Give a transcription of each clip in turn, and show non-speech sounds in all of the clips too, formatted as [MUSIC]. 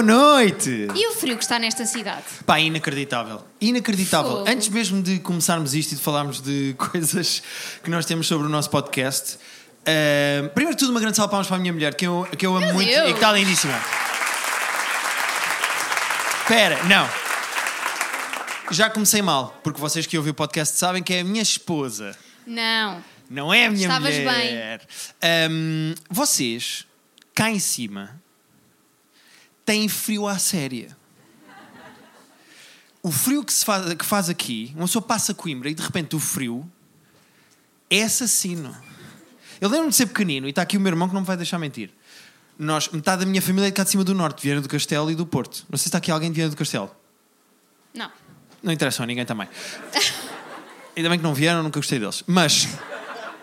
boa noite! E o frio que está nesta cidade? Pá, inacreditável. Inacreditável. Fogo. Antes mesmo de começarmos isto e de falarmos de [LAUGHS] coisas que nós temos sobre o nosso podcast, ah, primeiro de tudo, uma grande salva para a minha mulher, que eu, que eu amo Meu muito Deus. e que está lindíssima. Espera, não. Já comecei mal, porque vocês que ouvem o podcast sabem que é a minha esposa. Não. Não é a minha Estavas mulher. Ahm, vocês, cá em cima, têm frio à séria. O frio que, se faz, que faz aqui, uma pessoa passa Coimbra e de repente o frio é assassino. Eu lembro-me de ser pequenino e está aqui o meu irmão que não me vai deixar mentir. Nós, metade da minha família é de cá de cima do Norte, Viana do Castelo e do Porto. Não sei se está aqui alguém de Viana do Castelo. Não. Não interessa a ninguém também. Ainda bem que não vieram, nunca gostei deles. Mas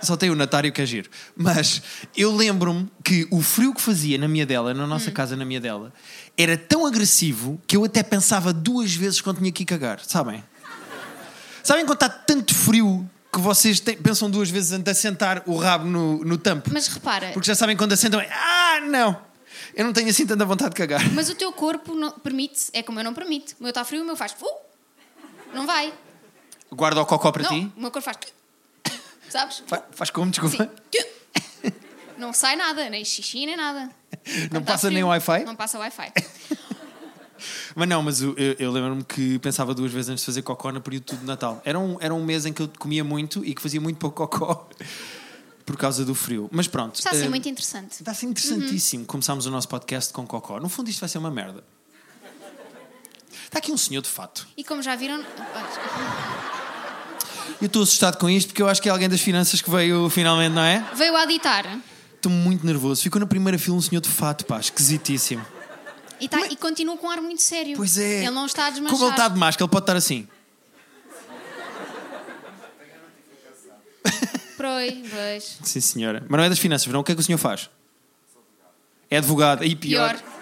só tem o Natário que é giro. Mas eu lembro-me que o frio que fazia na minha dela, na nossa casa, na minha dela, era tão agressivo que eu até pensava duas vezes quando tinha que cagar. Sabem? Sabem quando está tanto frio que vocês têm- pensam duas vezes antes de assentar o rabo no, no tampo? Mas repara, Porque já sabem quando assentam, é, ah, não! Eu não tenho assim tanta vontade de cagar. mas o teu corpo não- permite, é como eu não permito. O meu está frio, o meu faz. Uh! Não vai. Guarda o cocó para não, ti. o meu corpo faz. [COUGHS] Sabes? Fa- Faz como, Sim. desculpa. [COUGHS] Não sai nada, nem xixi, nem nada. Não tá passa nem Wi-Fi? Não passa Wi-Fi. [LAUGHS] Mas não, mas eu, eu- lembro-me que pensava duas vezes antes de fazer cocó no período de Natal. Era um, era um mês em que eu comia muito e que fazia muito pouco cocó [LAUGHS] por causa do frio. Mas pronto. Está a ser eh, muito interessante. Está a ser interessantíssimo. Começámos o nosso podcast com cocó. No fundo, isto vai ser uma merda. Está aqui um senhor de fato. E como já viram. Eu estou assustado com isto porque eu acho que é alguém das finanças que veio finalmente, não é? Veio a ditar Estou muito nervoso. Ficou na primeira fila um senhor de fato, pá, esquisitíssimo. e, tá, e continua com um ar muito sério. Pois é. Ele não está a desmanchar. Como ele está de máscara, ele pode estar assim. Pois, pois. Sim, senhora. Mas não é das finanças, verão? O que é que o senhor faz? É advogado. E pior. Pior.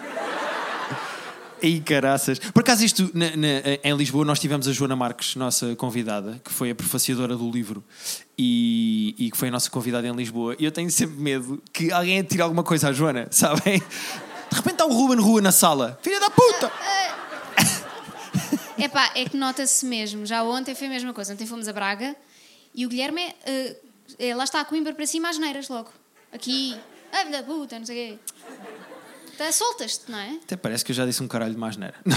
Aí caraças. Por acaso, isto na- na- em Lisboa, nós tivemos a Joana Marques, nossa convidada, que foi a prefaciadora do livro e, e que foi a nossa convidada em Lisboa. E eu tenho sempre medo que alguém atire alguma coisa à Joana, [LAUGHS] sabem? De repente está o Ruben Rua na sala. Filha da puta! [LAUGHS] Epá, é que nota-se mesmo. Já ontem foi a mesma coisa. Ontem fomos a Braga e o Guilherme é, é, lá está a Coimbra para cima às neiras logo. Aqui, filha da puta, não sei o quê. Tá, Soltas-te, não é? Até parece que eu já disse um caralho de mais neira. Não.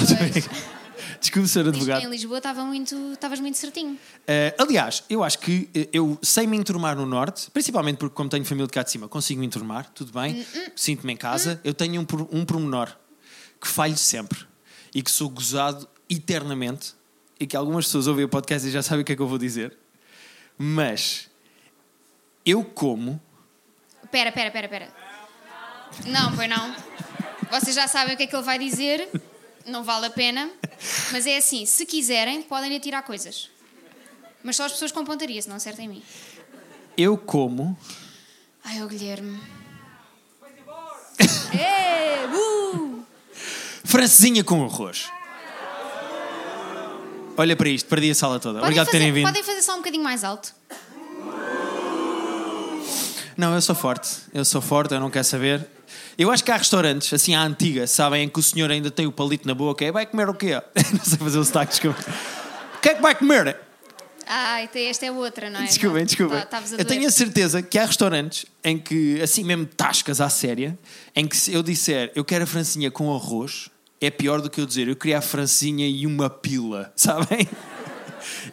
Desculpe, ser advogado. Em Lisboa estava muito, estavas muito certinho. Uh, aliás, eu acho que uh, eu sei me enturmar no Norte, principalmente porque, como tenho família de cá de cima, consigo me enturmar, tudo bem, sinto-me em casa. Eu tenho um, um pormenor que falho sempre e que sou gozado eternamente e que algumas pessoas ouvem o podcast e já sabem o que é que eu vou dizer. Mas eu como. Pera, pera, pera, pera. Não, pois não. Vocês já sabem o que é que ele vai dizer. Não vale a pena. Mas é assim, se quiserem, podem lhe tirar coisas. Mas só as pessoas com pontaria, se não acertem em mim. Eu como. Ai, o Guilherme. [LAUGHS] É, uh! Francesinha com arroz. Olha para isto, perdi a sala toda. Podem Obrigado por terem vindo. podem fazer só um bocadinho mais alto. Não, eu sou forte. Eu sou forte, eu não quero saber. Eu acho que há restaurantes, assim, à antiga, sabem, em que o senhor ainda tem o palito na boca. É, vai comer o quê? [LAUGHS] Não sei fazer o sotaque, desculpa. O que é que vai comer? Ai, tem- esta é outra, não é? Desculpem, desculpem. Tá- eu tenho a certeza que há restaurantes em que, assim mesmo tascas à séria, em que se eu disser eu quero a francinha com arroz, é pior do que eu dizer eu queria a francinha e uma pila, [LAUGHS] sabem?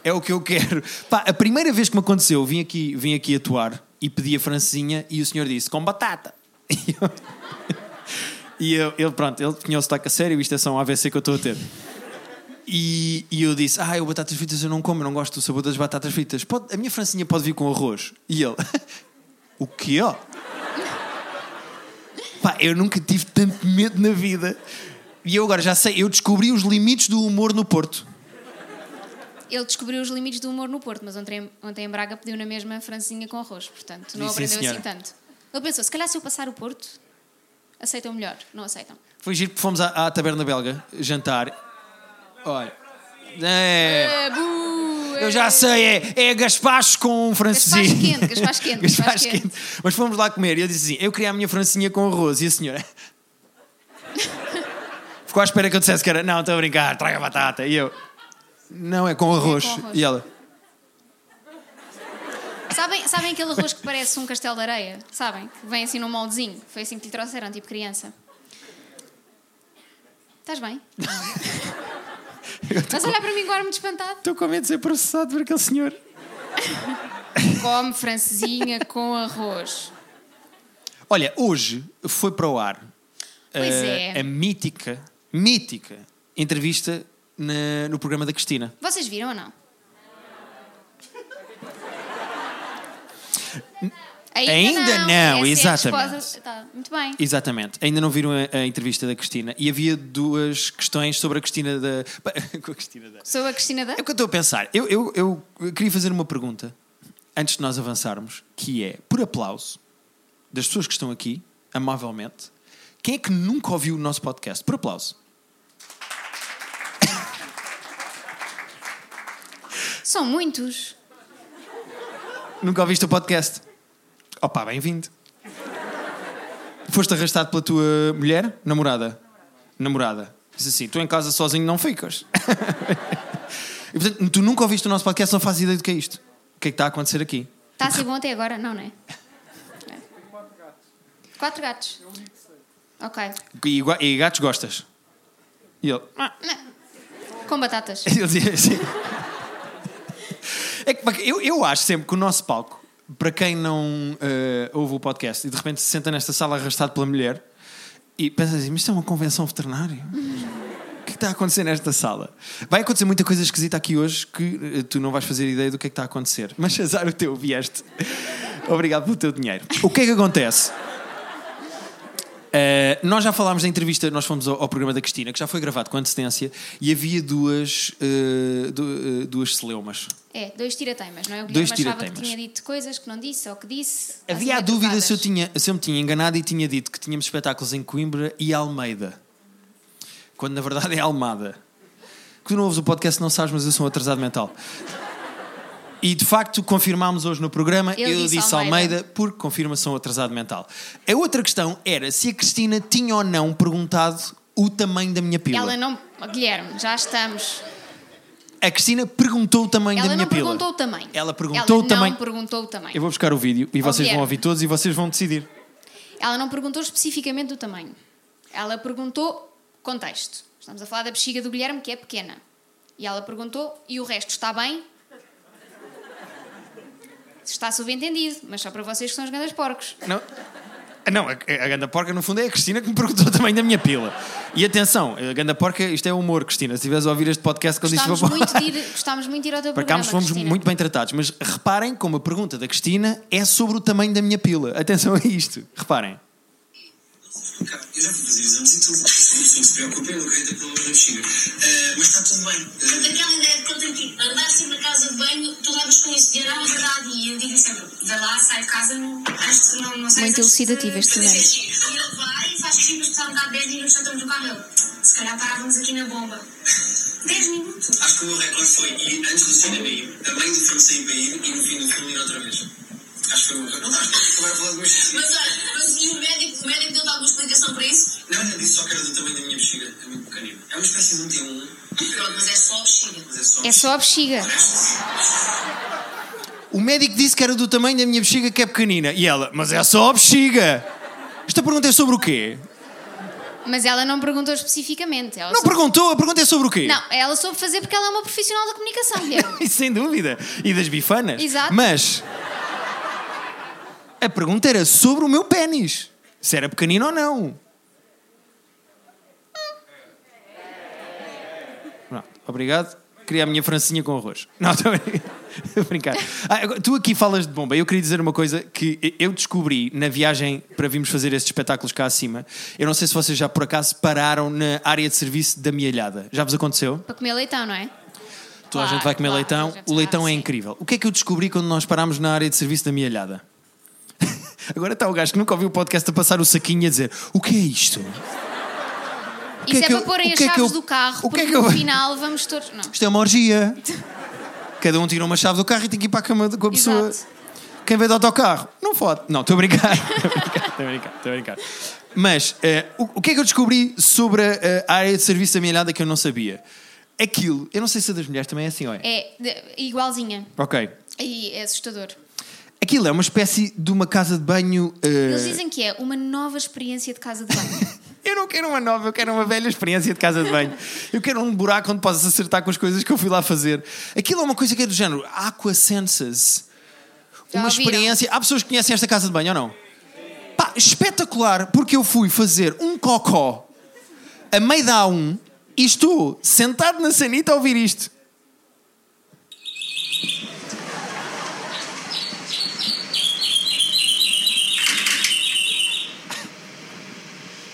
É o que eu quero. Pá, a primeira vez que me aconteceu, vim aqui, vim aqui atuar e pedi a francinha e o senhor disse com batata. [LAUGHS] E eu, e eu, ele, pronto, ele tinha o sotaque a sério, isto é só um AVC que eu estou a ter. E, e eu disse: Ah, eu batatas fritas eu não como, eu não gosto do sabor das batatas fritas. Pode- a minha francinha pode vir com arroz. E ele: [LAUGHS] O quê? Pá, eu nunca tive tanto medo na vida. E eu agora já sei, eu descobri os limites do humor no Porto. Ele descobriu os limites do humor no Porto, mas ontem, ontem em Braga pediu na mesma francinha com arroz, portanto não Sim, sim, aprendeu senhora. assim tanto. Ele pensou, se calhar se eu passar o Porto, aceitam melhor. Não aceitam. Foi giro porque fomos à, à taberna belga jantar. Olha. É. É, bu, Eu já sei, é, é gaspacho com francesinha. Gaspacho quente, gaspacho quente, [LAUGHS] Gaspacho gaspacho quente. Mas fomos lá comer e eu disse assim: eu queria a minha francinha com arroz. E a senhora. [LAUGHS] ficou à espera que eu dissesse que era, não, estou a brincar, traga batata. E eu, não, é com arroz. com arroz. E ela, Sabem, sabem aquele arroz que parece um castelo de areia? Sabem? Que vem assim num moldezinho. Foi assim que lhe trouxeram, tipo criança. Estás bem? Estás a olhar para mim agora muito espantado? estou com medo de ser processado por aquele senhor. Come francesinha com arroz. Olha, hoje foi para o ar Pois eh, é. a mítica, mítica entrevista na- no programa da Cristina. Vocês viram ou não? Ainda não, Essa é a exatamente. resposta. Tá, muito bem. Exatamente. Ainda não viram a, a entrevista da Cristina e havia duas questões sobre a Cristina da. [LAUGHS] Com a Cristina da. Sou a Cristina da. É o que eu estou a pensar. Eu, eu, eu queria fazer uma pergunta antes de nós avançarmos, que é, por aplauso das pessoas que estão aqui, amavelmente, quem é que nunca ouviu o nosso podcast? Por aplauso. São muitos. Nunca ouviste o podcast? Opa, bem-vindo. Foste arrastado pela tua mulher? Namorada? Namorada. Diz assim, tu em casa sozinho não ficas. [LAUGHS] e, portanto, tu nunca ouviste o nosso podcast, não fazes ideia do que é isto. O que é que está a acontecer aqui? Está a ser bom até agora? Não, não é? É. Quatro gatos. Ok. E, e gatos gostas? E ele... "Ah." Com batatas. [LAUGHS] Ele dizia assim. É eu, eu acho sempre que o nosso palco, para quem não eh, ouve o podcast e de repente se senta nesta sala arrastado pela mulher e pensa assim, mas isto é uma convenção veterinária? O que é está a acontecer nesta sala? Vai acontecer muita coisa esquisita aqui hoje que eh, tu não vais fazer ideia do que é que está a acontecer. Mas azar o teu, vieste. Obrigado pelo teu dinheiro. O que é que acontece? Uh, nós já falámos da entrevista, nós fomos ao, ao programa da Cristina, que já foi gravado com antecedência, e havia duas, uh, du- uh, duas celeumas. É, dois tirateimas, não é? O Dois Guilherme achava que tinha dito coisas que não disse ou que disse. Havia a dúvida se eu, tinha, se eu me tinha enganado e tinha dito que tínhamos espetáculos em Coimbra e Almeida, quando na verdade é Almada. Que tu não ouves o podcast, não sabes, mas eu sou um atrasado mental. E de facto confirmámos hoje no programa, Eu eu disse disse Almeida. Almeida, porque confirmação atrasado mental. A outra questão era se a Cristina tinha ou não perguntado o tamanho da minha pila. Ela não. Guilherme, já estamos. A Cristina perguntou o tamanho Ela da minha não pila. perguntou o tamanho. Ela perguntou Ela o tamanho. Não perguntou o tamanho. Eu vou buscar o vídeo e vocês vão Guilherme. ouvir todos e vocês vão decidir. Ela não perguntou especificamente o tamanho. Ela perguntou contexto. Estamos a falar da bexiga do Guilherme, que é pequena. E ela perguntou: e o resto está bem? Está subentendido, mas só para vocês que são os grandes porcos. Não, não a, a ganda porca no fundo é a Cristina que me perguntou [LAUGHS] o tamanho da minha pila. E atenção, a ganda porca, isto é humor, Cristina. Se estiveres a ouvir este podcast que eu disse para muito, de ir, gostámos muito de ir ao teu Para cá fomos Cristina. muito bem tratados, mas reparem como a pergunta da Cristina é sobre o tamanho da minha pila. Atenção a isto, reparem. Cara, eu já fui fazer exames e tudo. Isso não se preocupe, eu não quero ter problemas na bexiga. Eh, mas está tudo bem. Portanto, Eh, aquela ideia de que eu tenho que andar sempre na casa de banho, tu levas com isso, e não é verdade. E eu digo sempre, vai lá, sai de casa, não, acho que não, não sei Muito elucidativo este momento. E ele vai e faz mas está a andar 10 minutos, já estamos no carro. Se calhar parávamos aqui na bomba. 10 minutos. acho que o meu recorde foi ir antes do cinema ir, a meio do filme sair para ir e no fim do filme ir outra vez. Acho que foi o meu recorde. Não estás a falar do meu xixi. Mas olha, e o médico, o médico deu-te alguma explicação para isso? Não, não, disse só que era do tamanho da minha bexiga. É muito pequenino. É uma espécie de um T1. Pronto, mas é só a bexiga. Mas é só. É só a bexiga. O médico disse que era do tamanho da minha bexiga que é pequenina. E ela, mas é só a bexiga. Esta pergunta é sobre o quê? Mas ela não perguntou especificamente. Ela Não soube- perguntou, a pergunta é sobre o quê? Não, ela soube fazer porque ela é uma profissional da comunicação. [LAUGHS] Isso sem dúvida. E das bifanas. Exato. Mas a pergunta era sobre o meu pênis. Se era pequenino ou não. Pronto, obrigado. Queria a minha francinha com arroz. [LAUGHS] Não, estou [LAUGHS] a brincar. A. Ah, tu aqui falas de bomba. Eu queria dizer uma coisa que eu descobri na viagem para virmos fazer estes espetáculos cá acima. Eu não sei se vocês já por acaso pararam na área de serviço da Mielhada. Já vos aconteceu? Para comer leitão, não é? Toda a Claro, gente vai comer claro, leitão. a O leitão é sim. incrível. O que é que eu descobri quando nós parámos na área de serviço da mielhada? Agora está o gajo que nunca ouviu o podcast a passar o saquinho e a dizer: O que é isto? O que Isso é, que eu- para porem o as que é que chaves eu- do carro, o que porque é que eu- no final vamos todos. Não. Isto é uma orgia. Cada um tira uma chave do carro e tem que ir para a cama com a pessoa. Exato. Quem veio de autocarro? Não fode. Não, estou a brincar. [LAUGHS] Estou a brincar, estou a brincar. Estou a brincar. Mas eh, o, o que é que eu descobri sobre a, a área de serviço da minha olhada que eu não sabia? Aquilo, eu não sei se a das mulheres também é assim, olha. É de- igualzinha. Ok. E é assustador. Aquilo é uma espécie de uma casa de banho. eh, Eles dizem que é uma nova experiência de casa de banho. [LAUGHS] Eu não quero uma nova, eu quero uma velha experiência de casa de banho. Eu quero um buraco onde possas acertar com as coisas que eu fui lá fazer. Aquilo é uma coisa que é do género Aqua Senses. Já uma ouviram? experiência. Há pessoas que conhecem esta casa de banho ou não? Pá, espetacular, porque eu fui fazer um cocó a meio da A1 e estou sentado na sanita a ouvir isto.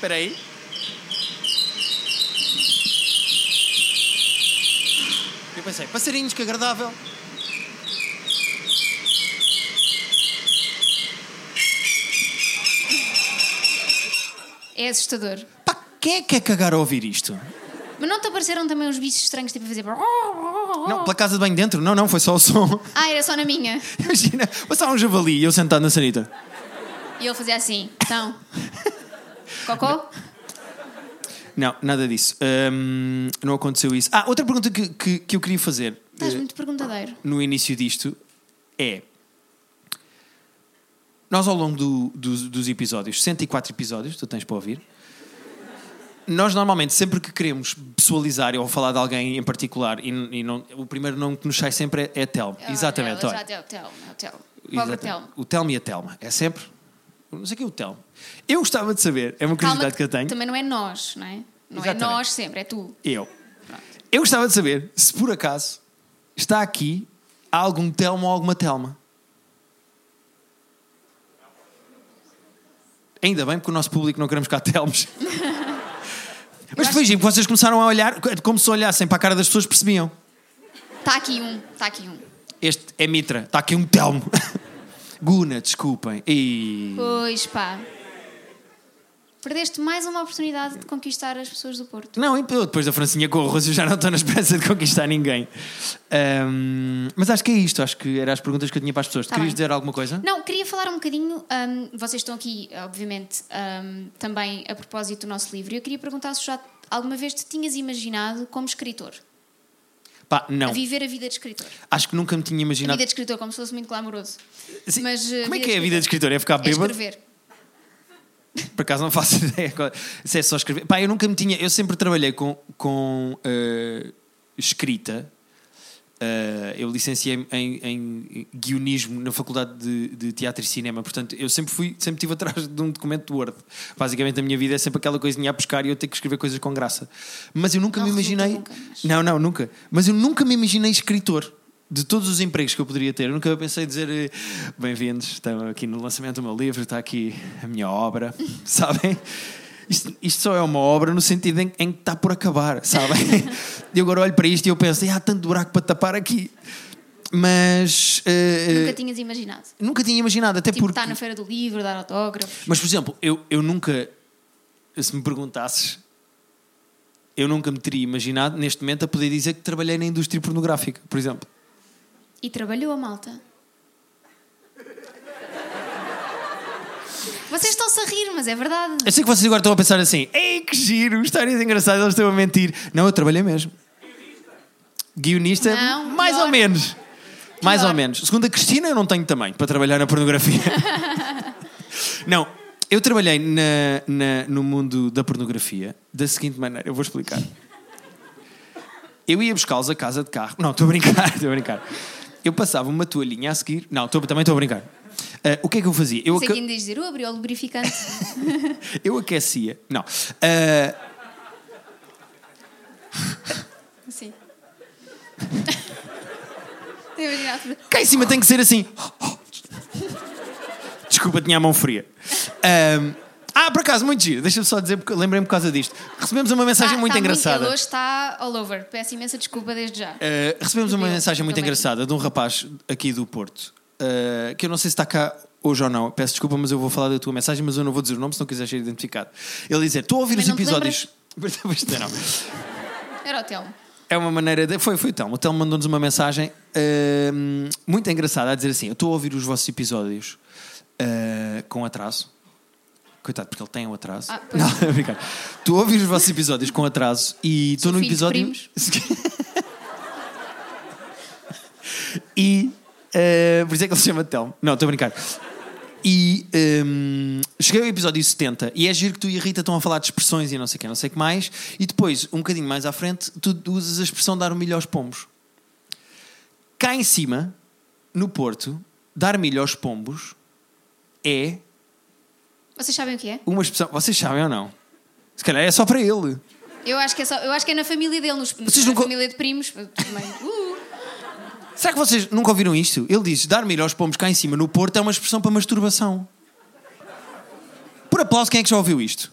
Espera aí. Eu pensei, passarinhos, que agradável. É assustador. Pá, quem é que quer cagar a ouvir isto? Mas não te apareceram também uns bichos estranhos tipo a fazer. Não, pela casa de banho dentro? Não, não, foi só o som. Ah, era só na minha. Imagina, passava um javali e eu sentado na sanita. E ele fazia assim. Então. [LAUGHS] Cocó? Não, nada disso. Hum, não aconteceu isso. Ah, outra pergunta que, que, que eu queria fazer Estás eh, muito perguntadeiro. no início disto é. Nós, ao longo do- dos, dos episódios, 104 episódios, tu tens para ouvir, nós normalmente, sempre que queremos pessoalizar ou falar de alguém em particular, e, e não- o primeiro nome que nos sai sempre é, é Telmo. Exatamente. Ela já Telmo, Telmo, Telmo. Pobre Exatamente. Telmo. O Telmo e a Telma. É sempre. Não sei quem é o Telmo. Eu gostava de saber, é uma curiosidade que eu tenho. Também não é nós, não é? Não Exatamente. é nós sempre, é tu. Eu. Eu gostava de saber se por acaso está aqui algum Telmo ou alguma Telma. Ainda bem, porque o nosso público não queremos cá [LAUGHS] Telmos. [LAUGHS] Mas foi giro, porque vocês começaram a olhar, como se olhassem para a cara das pessoas, percebiam. Está aqui um, está aqui um. Este é Mitra, está aqui um Telmo. [LAUGHS] Guna, desculpem. E... Pois pá. Perdeste mais uma oportunidade de conquistar as pessoas do Porto. Não, depois da Francinha com arroz, eu já não estou na esperança de conquistar ninguém. Ahm, mas acho que é isto, acho que eram as perguntas que eu tinha para as pessoas. Tá Querias bem. dizer alguma coisa? Não, queria falar um bocadinho. hum, vocês estão aqui, obviamente, hum, também a propósito do nosso livro. e Eu queria perguntar se já alguma vez te tinhas imaginado como escritor, Pá, não. a viver a vida de escritor. Acho que nunca me tinha A imaginado. vida de escritor, como se fosse muito glamouroso. Sim, Mas, eh, Como é que é a vida de escritor? É ficar É bêbado? escrever. Por acaso não faço [LAUGHS] ideia. Se é só escrever. Pá, eu nunca me tinha. Eu sempre trabalhei com, com eh, escrita. Eh, eu licenciei em, em guionismo na Faculdade de, de Teatro e Cinema, portanto, eu sempre fui, sempre estive [LAUGHS] atrás de um documento de Word. Basicamente, a minha vida é sempre aquela coisinha a buscar e eu ter que escrever coisas com graça. Mas eu nunca Não me imaginei. nunca, mas- Não, não, nunca. Mas eu nunca me imaginei escritor. De todos os empregos que eu poderia ter, eu nunca pensei dizer eh, bem-vindos, estão aqui no lançamento do meu livro, está aqui a minha obra, [LAUGHS] sabem? Isto, isto só é uma obra no sentido em, em que está por acabar, sabem? [LAUGHS] E agora olho para isto e eu penso, "Ah, há tanto buraco para tapar aqui. Mas eh, Nunca tinhas imaginado. nunca tinha imaginado, até Tipo, porque. estar na feira do livro, dar autógrafos. Mas, por exemplo, eu, eu nunca, se me perguntasses, eu nunca me teria imaginado, neste momento, a poder dizer que trabalhei na indústria pornográfica, por exemplo. E trabalhou a malta. Vocês estão-se a rir, mas é verdade. Eu sei que vocês agora estão a pensar assim: ei, que giro, histórias engraçadas, eles estão a mentir. Não, eu trabalhei mesmo. Guionista, Não, mais pior. ou menos. Mais Pior. ou menos. Segundo a Cristina, eu não tenho tamanho para trabalhar na pornografia. [LAUGHS] não, eu trabalhei na- na- no mundo da pornografia da seguinte maneira: eu vou explicar. Eu ia buscá-los a casa de carro. Não, estou a brincar, [LAUGHS] estou a brincar. Eu passava uma toalhinha a seguir. Não, estou- também estou a brincar. Ah, o que é que eu fazia? Eu, Sei aca- ainda diz dizer, eu abri o lubrificante. [LAUGHS] eu aquecia. Não. [LAUGHS] [LAUGHS] Imaginado fazer- Cá em cima tem que ser assim. Desculpa, tinha a mão fria. Ahm, ah, por acaso, muito giro. Deixa-me só dizer, porque lembrei-me por causa disto. Recebemos uma mensagem Tá- muito tá engraçada. Ele hoje está all over. Peço imensa desculpa desde já. Uh, recebemos uma mensagem muito engraçada de um rapaz aqui do Porto, uh, que eu não sei se está cá hoje ou não. Peço desculpa, mas eu vou falar da tua mensagem, mas eu não vou dizer o nome se não quiser ser identificado. Ele dizer: Estou a ouvir Também os episódios. [LAUGHS] Era o Telmo. É uma maneira de. Foi, foi o Telmo. O Telmo mandou-nos uma mensagem hum, muito engraçada a dizer assim: Eu estou a ouvir os vossos episódios uh, com atraso. Coitado, porque ele tem um atraso. Ah, pois. não, [LAUGHS] é brincar. Tu ouves os vossos episódios com atraso e estou no episódio. [LAUGHS] e. eh, por isso é que ele se chama Telmo. Não, estou a brincar. E ehm, cheguei ao episódio 70 e é giro que tu e a Rita estão a falar de expressões e não sei o que, não sei que mais. E depois, um bocadinho mais à frente, tu usas a expressão dar o milho aos pombos. Cá em cima, no Porto, dar milho aos pombos é Vocês sabem o que é? uma expressão. Vocês sabem ou não? Se calhar é só para ele. Eu acho que é, só, eu acho que é na família dele, nos, Vocês na nunca- família de primos. Também. Uh, [LAUGHS] Será que vocês nunca ouviram isto? Ele diz: dar milho aos pombos cá em cima no Porto é uma expressão para masturbação. Por aplauso, quem é que já ouviu isto?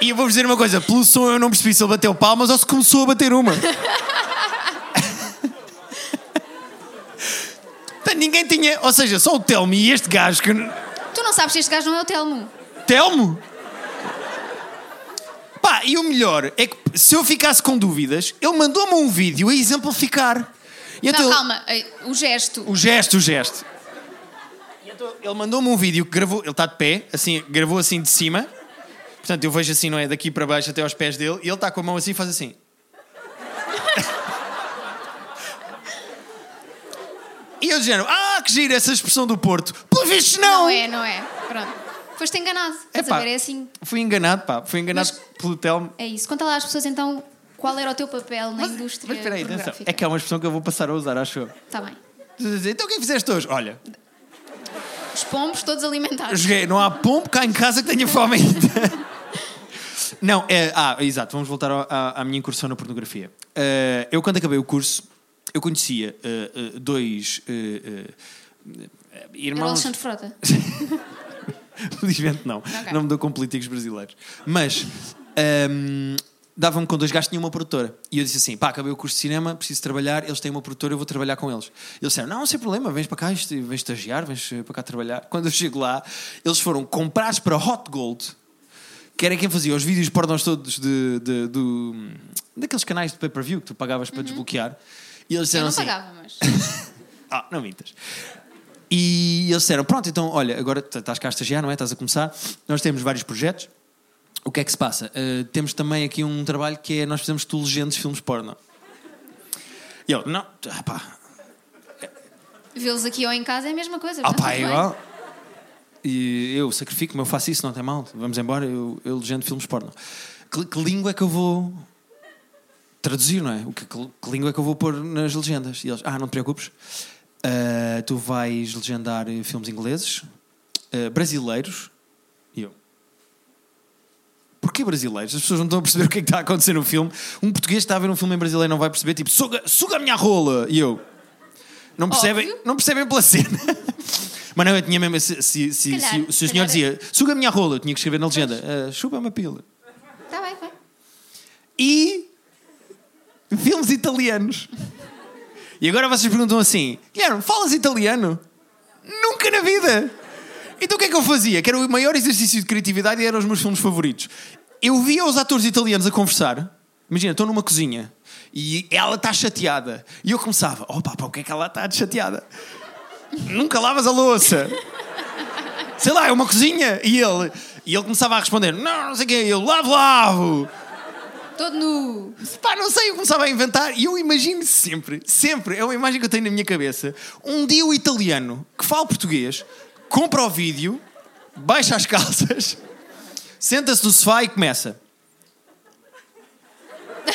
E eu vou-vos dizer uma coisa: pelo som eu não percebi se ele bateu palmas ou se começou a bater uma. [LAUGHS] Ninguém tinha. Ou seja, só o Telmo e este gajo que. tu não sabes se este gajo não é o Telmo. Telmo? Pá, e o melhor é que se eu ficasse com dúvidas, ele mandou-me um vídeo a exemplificar. E então não, ele- calma, eh, o gesto. O gesto, o gesto. E então ele mandou-me um vídeo que gravou, ele está de pé, assim, gravou assim de cima. Portanto, eu vejo assim, não é? Daqui para baixo até aos pés dele, e ele está com a mão assim e faz assim. [LAUGHS] e eu dizendo, ah, que gira essa expressão do Porto. Pelo visto, não! Não é, não é. Pronto. Foste enganado. Estás Epá, a ver? É assim. Fui enganado, pá. Fui enganado Mas- pelo Telmo. É isso. Conta lá às pessoas então qual era o teu papel na indústria. Mas espera aí, atenção. É que é uma expressão que eu vou passar a usar, acho eu. Tá bem. Então o que é que fizeste hoje? Olha, Os pombos todos alimentados. joguei, não há pombo cá em casa que tenha fome ainda. [LAUGHS] Não, é. Ah, exato, vamos voltar à, à minha incursão na pornografia. Eh, eu, quando acabei o curso, eu conhecia eh, eh, dois eh, Era o irmãos. Alexandre Frota. [LAUGHS] [LAUGHS] Felizmente não. Ok. Não me dou com políticos brasileiros. Mas hum, dava-me com dois gajos que tinham uma produtora. E eu disse assim: pá, acabei o curso de cinema, preciso trabalhar, eles têm uma produtora, eu vou trabalhar com eles. Eles disseram: não, sem problema, vens para cá, vens estagiar, vens eh, para cá trabalhar. Quando eu chego lá, eles foram comprados para Hot Gold, que era quem fazia os vídeos pornós todos de, de- do, daqueles canais de pay-per-view que tu pagavas para desbloquear. E eles Eu disseram não assim: pagava, mas. [LAUGHS] ah, não mintas. E eles disseram: Pronto, então, olha, agora estás cá a estagiar, não é? Estás a começar. Nós temos vários projetos. O que é que se passa? Uh, temos também aqui um trabalho que é: nós fizemos tu legendas filmes porno. E eu: Não, ah, pá, Vê-los aqui ou em casa é a mesma coisa. ah, pá, é igual. E eu sacrifico-me, eu faço isso, não tem mal. Vamos embora, eu, eu legendo filmes porno. Que, que língua é que eu vou traduzir, não é? O que, que, que língua é que eu vou pôr nas legendas? E eles, ah, não te preocupes, Ah, tu vais legendar filmes ingleses, ah, brasileiros, e eu. Porquê brasileiros? As pessoas não estão a perceber o que é que está a acontecer no filme. Um português que está a ver um filme em brasileiro não vai perceber, tipo, suga, suga a minha rola! E eu. Não percebem, Óbvio. não percebem pela cena. [LAUGHS] Mas não, eu tinha mesmo. Se, se, se, calhar, se- se o se senhor calhar. dizia suga a minha rola, eu tinha que escrever na legenda "Ah, chupa uma pila. Tá bem, vai. E. filmes italianos. E agora vocês perguntam assim: Guilherme, falas italiano? Nunca na vida! Então o que é que eu fazia? Que era o maior exercício de criatividade e eram os meus filmes favoritos. Eu via os atores italianos a conversar. Imagina, estou numa cozinha e ela está chateada. E eu começava: opa, pá, o que é que ela está chateada? Nunca lavas a louça. Sei lá, é uma cozinha. E ele, e ele começava a responder: não, não sei o quê. Eu lavo, lavo. Todo nu. Pá, não sei, eu começava a inventar e eu imagino sempre, sempre, é uma imagem que eu tenho na minha cabeça. Um dia o italiano que fala português compra o vídeo, baixa as calças, [LAUGHS] senta-se no sofá e começa. [LAUGHS]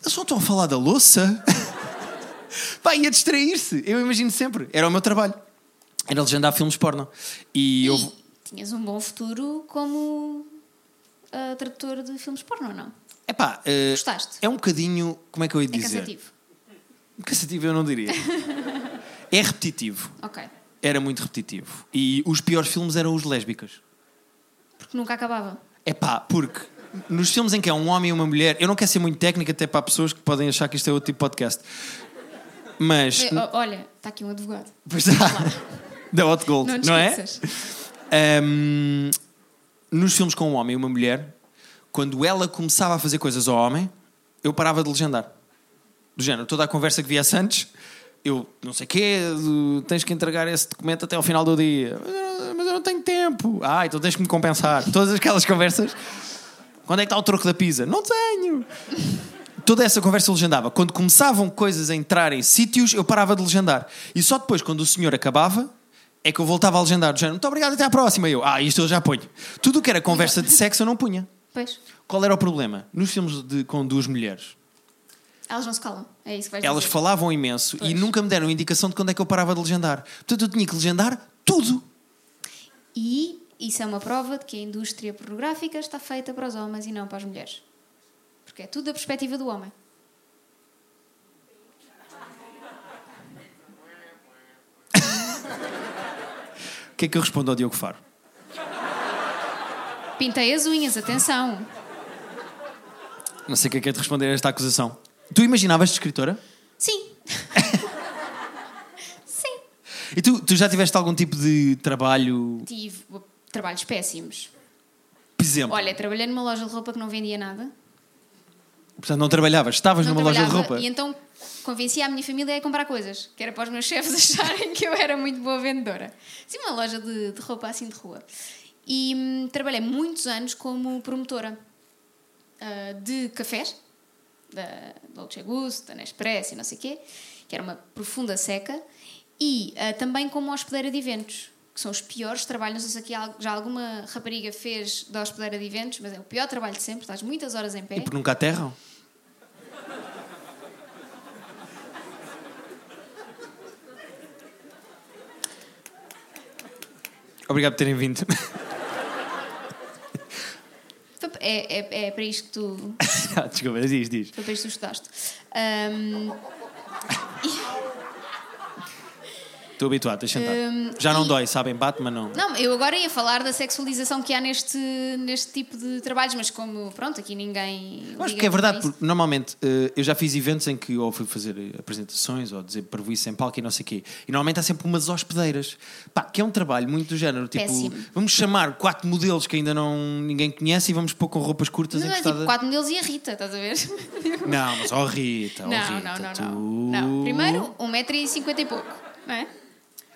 Eles só estão a falar da louça? [LAUGHS] Pá, ia distrair-se. Eu imagino sempre. Era o meu trabalho. Era legendar filmes porno. E eu. E tinhas um bom futuro como ah, tradutor de filmes porno, ou não? Epá, eh, Gostaste? é um bocadinho. Como é que eu ia É dizer? cansativo. Cansativo eu não diria. [LAUGHS] é repetitivo. Ok. Era muito repetitivo. E os piores filmes eram os lésbicas. Porque nunca acabava. É pá, porque nos filmes em que é um homem e uma mulher, eu não quero ser muito técnico até para pessoas que podem achar que isto é outro tipo de podcast. Mas. Eh, Olha, está aqui um advogado. Pois está. [LAUGHS] Da Hot Gold, Não não, é? esqueças. Nos filmes com um homem e uma mulher, quando ela começava a fazer coisas ao homem, eu parava de legendar. Do género, toda a conversa que viesse antes, eu não sei quê, tens que entregar esse documento até ao final do dia. Mas eu não- tenho tempo. Ah, então tens que me compensar. [LAUGHS] Todas aquelas conversas. Quando é que está o troco da pizza? Não tenho. Toda essa conversa legendava. Quando começavam coisas a entrar em sítios, eu parava de legendar. E só depois, quando o senhor acabava, é que eu voltava a legendar. Do género, muito obrigado, até à próxima. E eu, ah, isto eu já ponho. Tudo o que era conversa de sexo eu não punha. Pois. Qual era o problema? Nos filmes de- com duas mulheres, Elas não se calam. É isso que vais elas dizer. falavam imenso e Pois. nunca me deram indicação de quando é que eu parava de legendar. Portanto, eu tinha que legendar tudo. E isso é uma prova de que a indústria pornográfica está feita para os homens e não para as mulheres. Porque é tudo da perspectiva do homem. Que é que eu respondo ao Diogo Faro? Pintei as unhas, atenção. Não sei o que é que é de responder a esta acusação. Tu imaginavas-te escritora? Sim. [LAUGHS] Sim. E tu, tu já tiveste algum tipo de trabalho, Tive trabalhos péssimos. por exemplo? Olha, trabalhei numa loja de roupa que não vendia nada. Portanto, não trabalhavas, estavas Não numa loja de trabalhava, roupa. E então convenci a minha família a comprar coisas, que era para os meus chefes [LAUGHS] acharem que eu era muito boa vendedora. Sim, uma loja de, de roupa assim de rua. E hum, trabalhei muitos anos como promotora ah, de cafés, da Dolce Gusto, da Nespresso e não sei o quê, que era uma profunda seca, e ah, também como hospedeira de eventos, que são os piores trabalhos. Não sei se aqui já alguma rapariga fez da hospedeira de eventos, mas é o pior trabalho de sempre, estás muitas horas em pé. E por nunca aterram? Obrigado por terem vindo. Foi- É, é, é para isto que tu, [LAUGHS] Ah, Desculpa, diz, diz. foi para isto que tu estudaste. Ahm, Estou habituado, deixa sentar. Hum, Já não e- dói, sabem? Bate, mas não. não, eu agora ia falar da sexualização que há neste, neste tipo de trabalhos, mas como, pronto, aqui ninguém. Liga que é verdade, porque normalmente eh, eu já fiz eventos em que ou fui fazer eh, apresentações ou dizer parvoíce em palco e não sei o quê. E normalmente há sempre umas hospedeiras. Pá, que é um trabalho muito do género. Tipo, Péssimo. vamos chamar quatro modelos que ainda não ninguém conhece e vamos pôr com roupas curtas Não, é encostadas. tipo quatro modelos e a Rita, estás a ver? [LAUGHS] Não, mas ó Rita, ó não, Rita, não, não, tu... não, não. Primeiro, 1,50m e pouco, não é?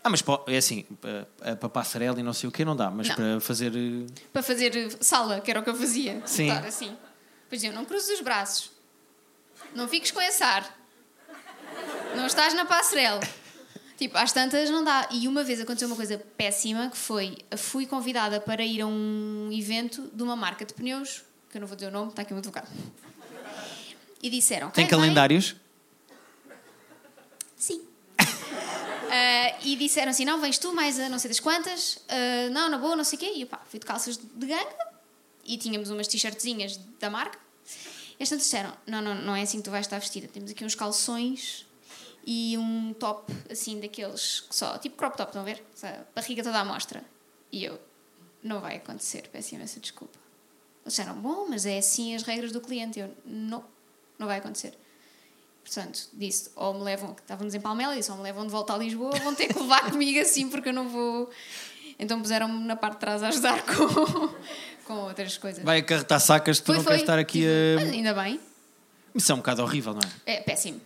Ah, mas pô, é assim, para, para passarela e não sei o quê não dá, mas Não. para fazer. eh, Para fazer sala, que era o que eu fazia. Sim. Estar assim. Pois eu não cruzes os braços. Não fiques com esse ar. Não estás na passarela. Tipo, às tantas não dá. E uma vez aconteceu uma coisa péssima que foi: fui convidada para ir a um evento de uma marca de pneus, que eu não vou dizer o nome, está aqui o meu advogado. E disseram: Tem calendários? Sim. Ah, e disseram assim: não, vens tu mais a não sei das quantas, ah, não, na boa, não sei o quê. E eu pá, fui de calças de ganga e tínhamos umas t-shirtzinhas da marca. E as tantas disseram: não, não, não é assim que tu vais estar vestida. Temos aqui uns calções e um top assim daqueles que só, tipo crop top, estão a ver? A barriga toda à mostra. E eu: não vai acontecer, peço imensa desculpa. Eles disseram: bom, mas é assim as regras do cliente. Eu: não, não vai acontecer. Portanto, disse, ou me levam, estávamos em Palmela, disse, ou me levam de volta a Lisboa, ou vão ter que levar [LAUGHS] comigo assim, porque eu não vou. Então puseram-me na parte de trás a ajudar [LAUGHS] com, com outras coisas. Vai acarretar sacas, tu Foi, não foi. queres estar aqui Tive- a. ainda bem. Isso é um bocado horrível, não é? É péssimo.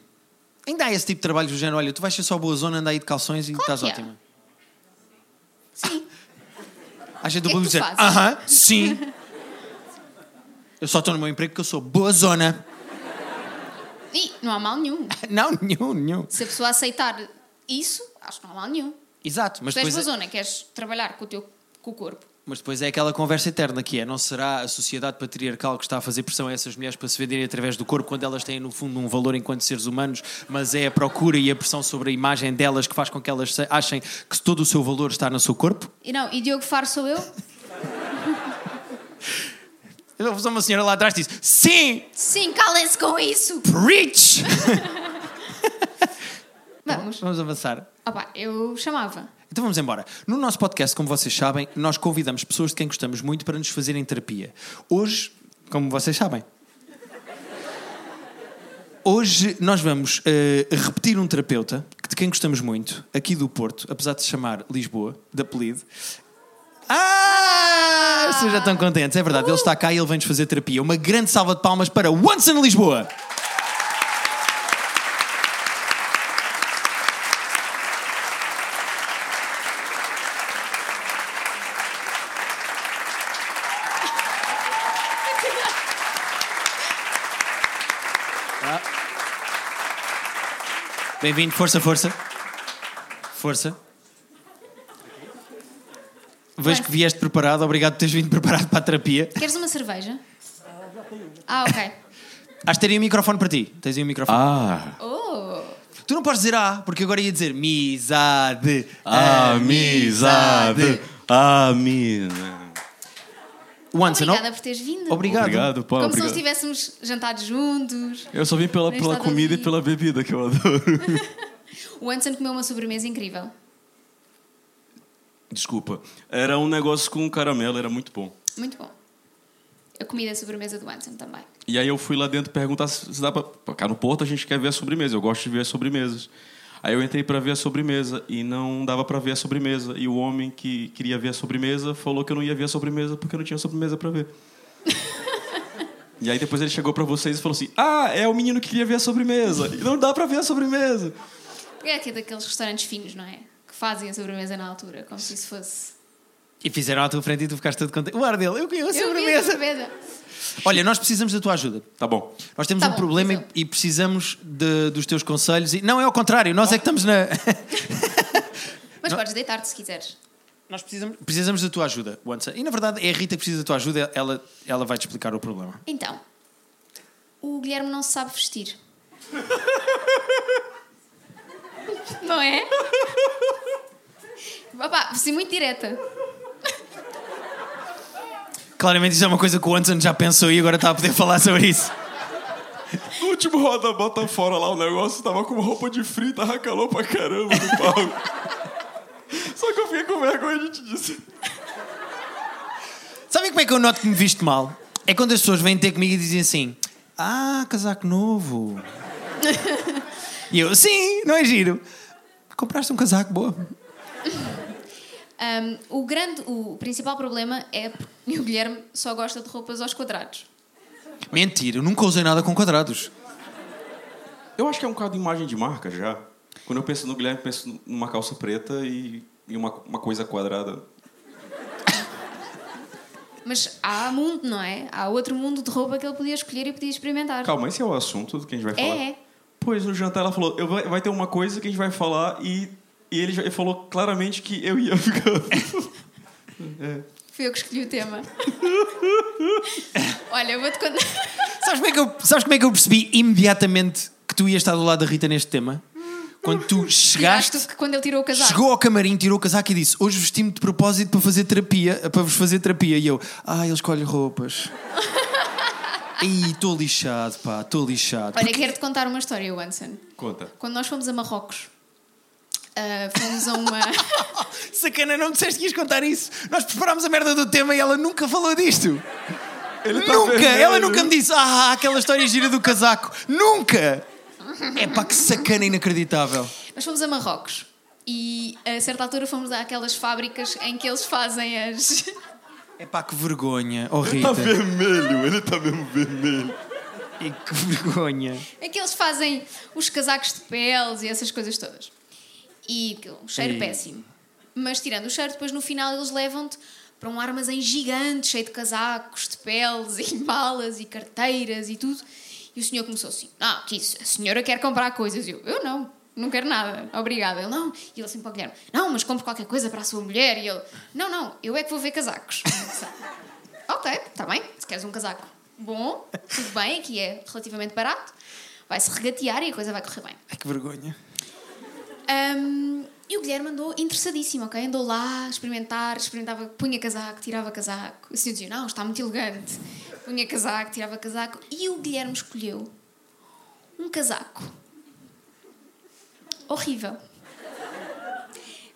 Ainda há esse tipo de trabalho do género, olha, tu vais ser só boa zona, anda aí de calções e estás que há. ótima. Sim. [LAUGHS] Há gente do é público que dizer, aham, sim. Eu só estou no meu emprego porque eu sou boa zona. E não há mal nenhum. [LAUGHS] Não, nenhum, nenhum. Se a pessoa aceitar isso, acho que não há mal nenhum. Exato, mas tu és depois, boa é, zona, queres trabalhar com o teu com o corpo. mas depois é aquela conversa eterna que é, não será a sociedade patriarcal que está a fazer pressão a essas mulheres para se venderem através do corpo quando elas têm no fundo um valor enquanto seres humanos, mas é a procura e a pressão sobre a imagem delas que faz com que elas achem que todo o seu valor está no seu corpo? E não, e Diogo Faro sou eu? [LAUGHS] Então, uma senhora lá atrás disse, sim, Sim, calem-se com isso! preach! [LAUGHS] Vamos. Vamos avançar. Opa, eu chamava. Então vamos embora. No nosso podcast, como vocês sabem, nós convidamos pessoas de quem gostamos muito para nos fazerem terapia. Hoje, como vocês sabem, hoje nós vamos eh, repetir um terapeuta de quem gostamos muito, aqui do Porto, apesar de se chamar Lisboa, de apelido. Ah! ah! Vocês já estão contentes, é verdade. Uh! Ele está cá e ele vem-nos fazer terapia. Uma grande salva de palmas para Once in Lisboa! Ah. Bem-vindo, força, força. Força. Vejo que vieste preparado, obrigado por teres vindo preparado para a terapia. Queres uma cerveja? Ah, ok. Acho que teria um microfone para ti. Tens aí um microfone. Ah, Oh! Tu não podes dizer ah, porque agora ia dizer misade. amizade, amizade. Once, não? Obrigada por teres vindo. Obrigado. Obrigado, pá, Como se obrigado. não estivéssemos jantado juntos. Eu só vim pela, pela comida e pela bebida que eu adoro. [LAUGHS] O Anson comeu uma sobremesa incrível. Desculpa. Era um negócio com caramelo, era muito bom. Muito bom. Eu comi da sobremesa do Anson também. E aí eu fui lá dentro perguntar se dá pra... Cá no Porto a gente quer ver a sobremesa, eu gosto de ver as sobremesas. Aí eu entrei pra ver a sobremesa e não dava pra ver a sobremesa. E o homem que queria ver a sobremesa falou que eu não ia ver a sobremesa porque eu não tinha sobremesa pra ver. [LAUGHS] e aí depois ele chegou pra vocês e falou assim: Ah, é o menino que queria ver a sobremesa. E não dá pra ver a sobremesa. É aqui daqueles restaurantes finos, não é? Fazem a sobremesa na altura, como se isso fosse. E fizeram à tua frente e tu ficaste todo contente. O ar dele, eu conheço a Eu vi a sobremesa. sobremesa. Olha, nós precisamos da tua ajuda. Tá bom. Nós temos Tá um bom, problema então. e, e precisamos de- dos teus conselhos. E, não, é ao contrário, nós é que estamos na. [LAUGHS] Mas podes deitar-te se quiseres. nós precisamos, precisamos da tua ajuda, Once. E na verdade é a Rita que precisa da tua ajuda, ela, ela vai te explicar o problema. Então, o Guilherme não se sabe vestir. [LAUGHS] não é? Papá, vou ser muito direta. Claramente isso é uma coisa que o Anson já pensou e agora está a poder falar sobre isso. No último roda bota fora lá o negócio, tava com roupa de frio, tava calor pra caramba no palco. Só que eu fiquei com vergonha de te dizer. Sabem como é que eu noto que me visto mal? É quando as pessoas vêm ter comigo e dizem assim: Ah, casaco novo. [LAUGHS] e eu, sim, não é giro. Compraste um casaco, boa. Ahm, o grande, o principal problema é que [LAUGHS] o Guilherme só gosta de roupas aos quadrados. Mentira, eu nunca usei nada com quadrados. Eu acho que é um bocado de imagem de marca já. Quando eu penso no Guilherme, penso numa calça preta e, e uma, uma coisa quadrada. Mas há mundo, não é? Há outro mundo de roupa que ele podia escolher e podia experimentar. Calma, esse é o assunto que a gente vai falar? É, é. Pois no jantar ela falou: eu vai, vai ter uma coisa que a gente vai falar e, e ele já ele falou claramente que eu ia ficar. [LAUGHS] Fui eu que escolhi o tema. [LAUGHS] Olha, eu vou-te contar. Sabes como, é que eu, sabes como é que eu percebi imediatamente que tu ias estar do lado da Rita neste tema? Quando tu chegaste, que quando ele tirou o casaco. chegou ao camarim, tirou o casaco e disse: Hoje vesti-me de propósito para fazer terapia, para vos fazer terapia. E eu, ah, ele escolhe roupas. [LAUGHS] Ih, estou lixado, pá, estou lixado. Olha, quero-te contar uma história, Wanson. Conta. Quando nós fomos a Marrocos, ah, fomos a uma. [LAUGHS] Sacana, não disseste que ias contar isso. Nós preparámos a merda do tema e ela nunca falou disto. Ele tá nunca! Ela nunca me disse, ah, aquela história gira do casaco. Nunca! É pá, que sacana inacreditável. Nós fomos a Marrocos e a certa altura fomos àquelas fábricas em que eles fazem as. É pá, que vergonha. Oh, Ele tá Rita. vermelho, ele tá mesmo vermelho. E que vergonha. em que eles fazem os casacos de peles e essas coisas todas. E aquilo, um cheiro Ei. péssimo. Mas tirando o cheiro, depois no final eles levam-te para um armazém gigante, cheio de casacos, de peles e malas e carteiras e tudo. E o senhor começou assim: Não, que isso, a senhora quer comprar coisas. E eu, eu não, não quero nada, obrigada. Ele, não. E ele assim para o Guilherme: Não, mas compre qualquer coisa para a sua mulher. E ele: Não, não, eu é que vou ver casacos. [LAUGHS] ok, está bem, se queres um casaco bom, tudo bem, aqui é relativamente barato, vai-se regatear e a coisa vai correr bem. Ai, que vergonha. Ahm, e o Guilherme andou interessadíssimo, ok? Andou lá a experimentar, experimentava, punha casaco, tirava casaco. O senhor dizia, não, está muito elegante. Punha casaco, tirava casaco. E o Guilherme escolheu um casaco horrível.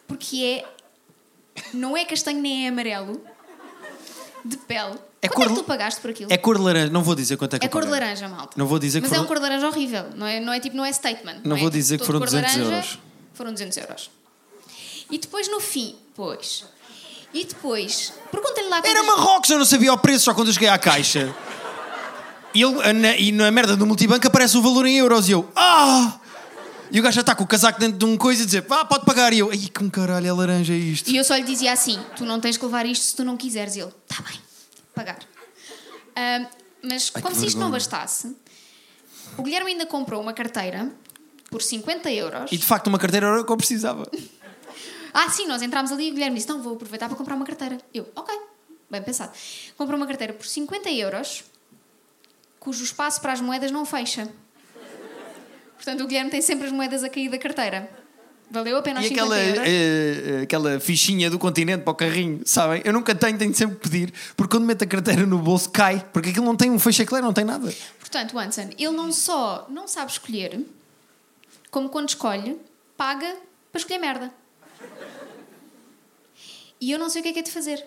Porque é. Não é castanho nem é amarelo. De pele. É Quanto cor- é que tu pagaste por aquilo? É cor de laranja. Não vou dizer quanto é que É cor de laranja, malta. Não vou dizer que Mas foram- é um cor de laranja horrível. Não é, não é tipo, não é statement. Não é? vou dizer que Todo foram cor de 200 laranja, euros. Foram 200 euros. E depois no fim, pois. E depois, pergunta-lhe lá. Era Marrocos, eu não sabia o preço só quando eu cheguei à caixa. E, ele, na, e na merda do multibanco aparece o valor em euros e eu, ah! E o gajo já está com o casaco dentro de um coisa e dizer, vá, pode pagar. E eu, ai, que caralho, é laranja isto. E eu só lhe dizia assim: tu não tens que levar isto se tu não quiseres. E ele, tá bem, pagar. Mas Ai, como se isto não bastasse, o Guilherme ainda comprou uma carteira por 50 euros. E de facto, uma carteira era o que eu precisava. [LAUGHS] Ah, sim, nós entramos ali e o Guilherme disse: Não, vou aproveitar para comprar uma carteira. Eu, ok, bem pensado. Comprou uma carteira por 50 euros, cujo espaço para as moedas não fecha. Portanto, o Guilherme tem sempre as moedas a cair da carteira. Valeu a pena E 50 aquela, eh, aquela fichinha do continente para o carrinho, sabem? Eu nunca tenho, tenho de sempre que pedir, porque quando meto a carteira no bolso cai, porque aquilo não tem um fecho eclair, não tem nada. Portanto, Anson, ele não só não sabe escolher, como quando escolhe, paga para escolher merda. E eu não sei o que é que é de fazer.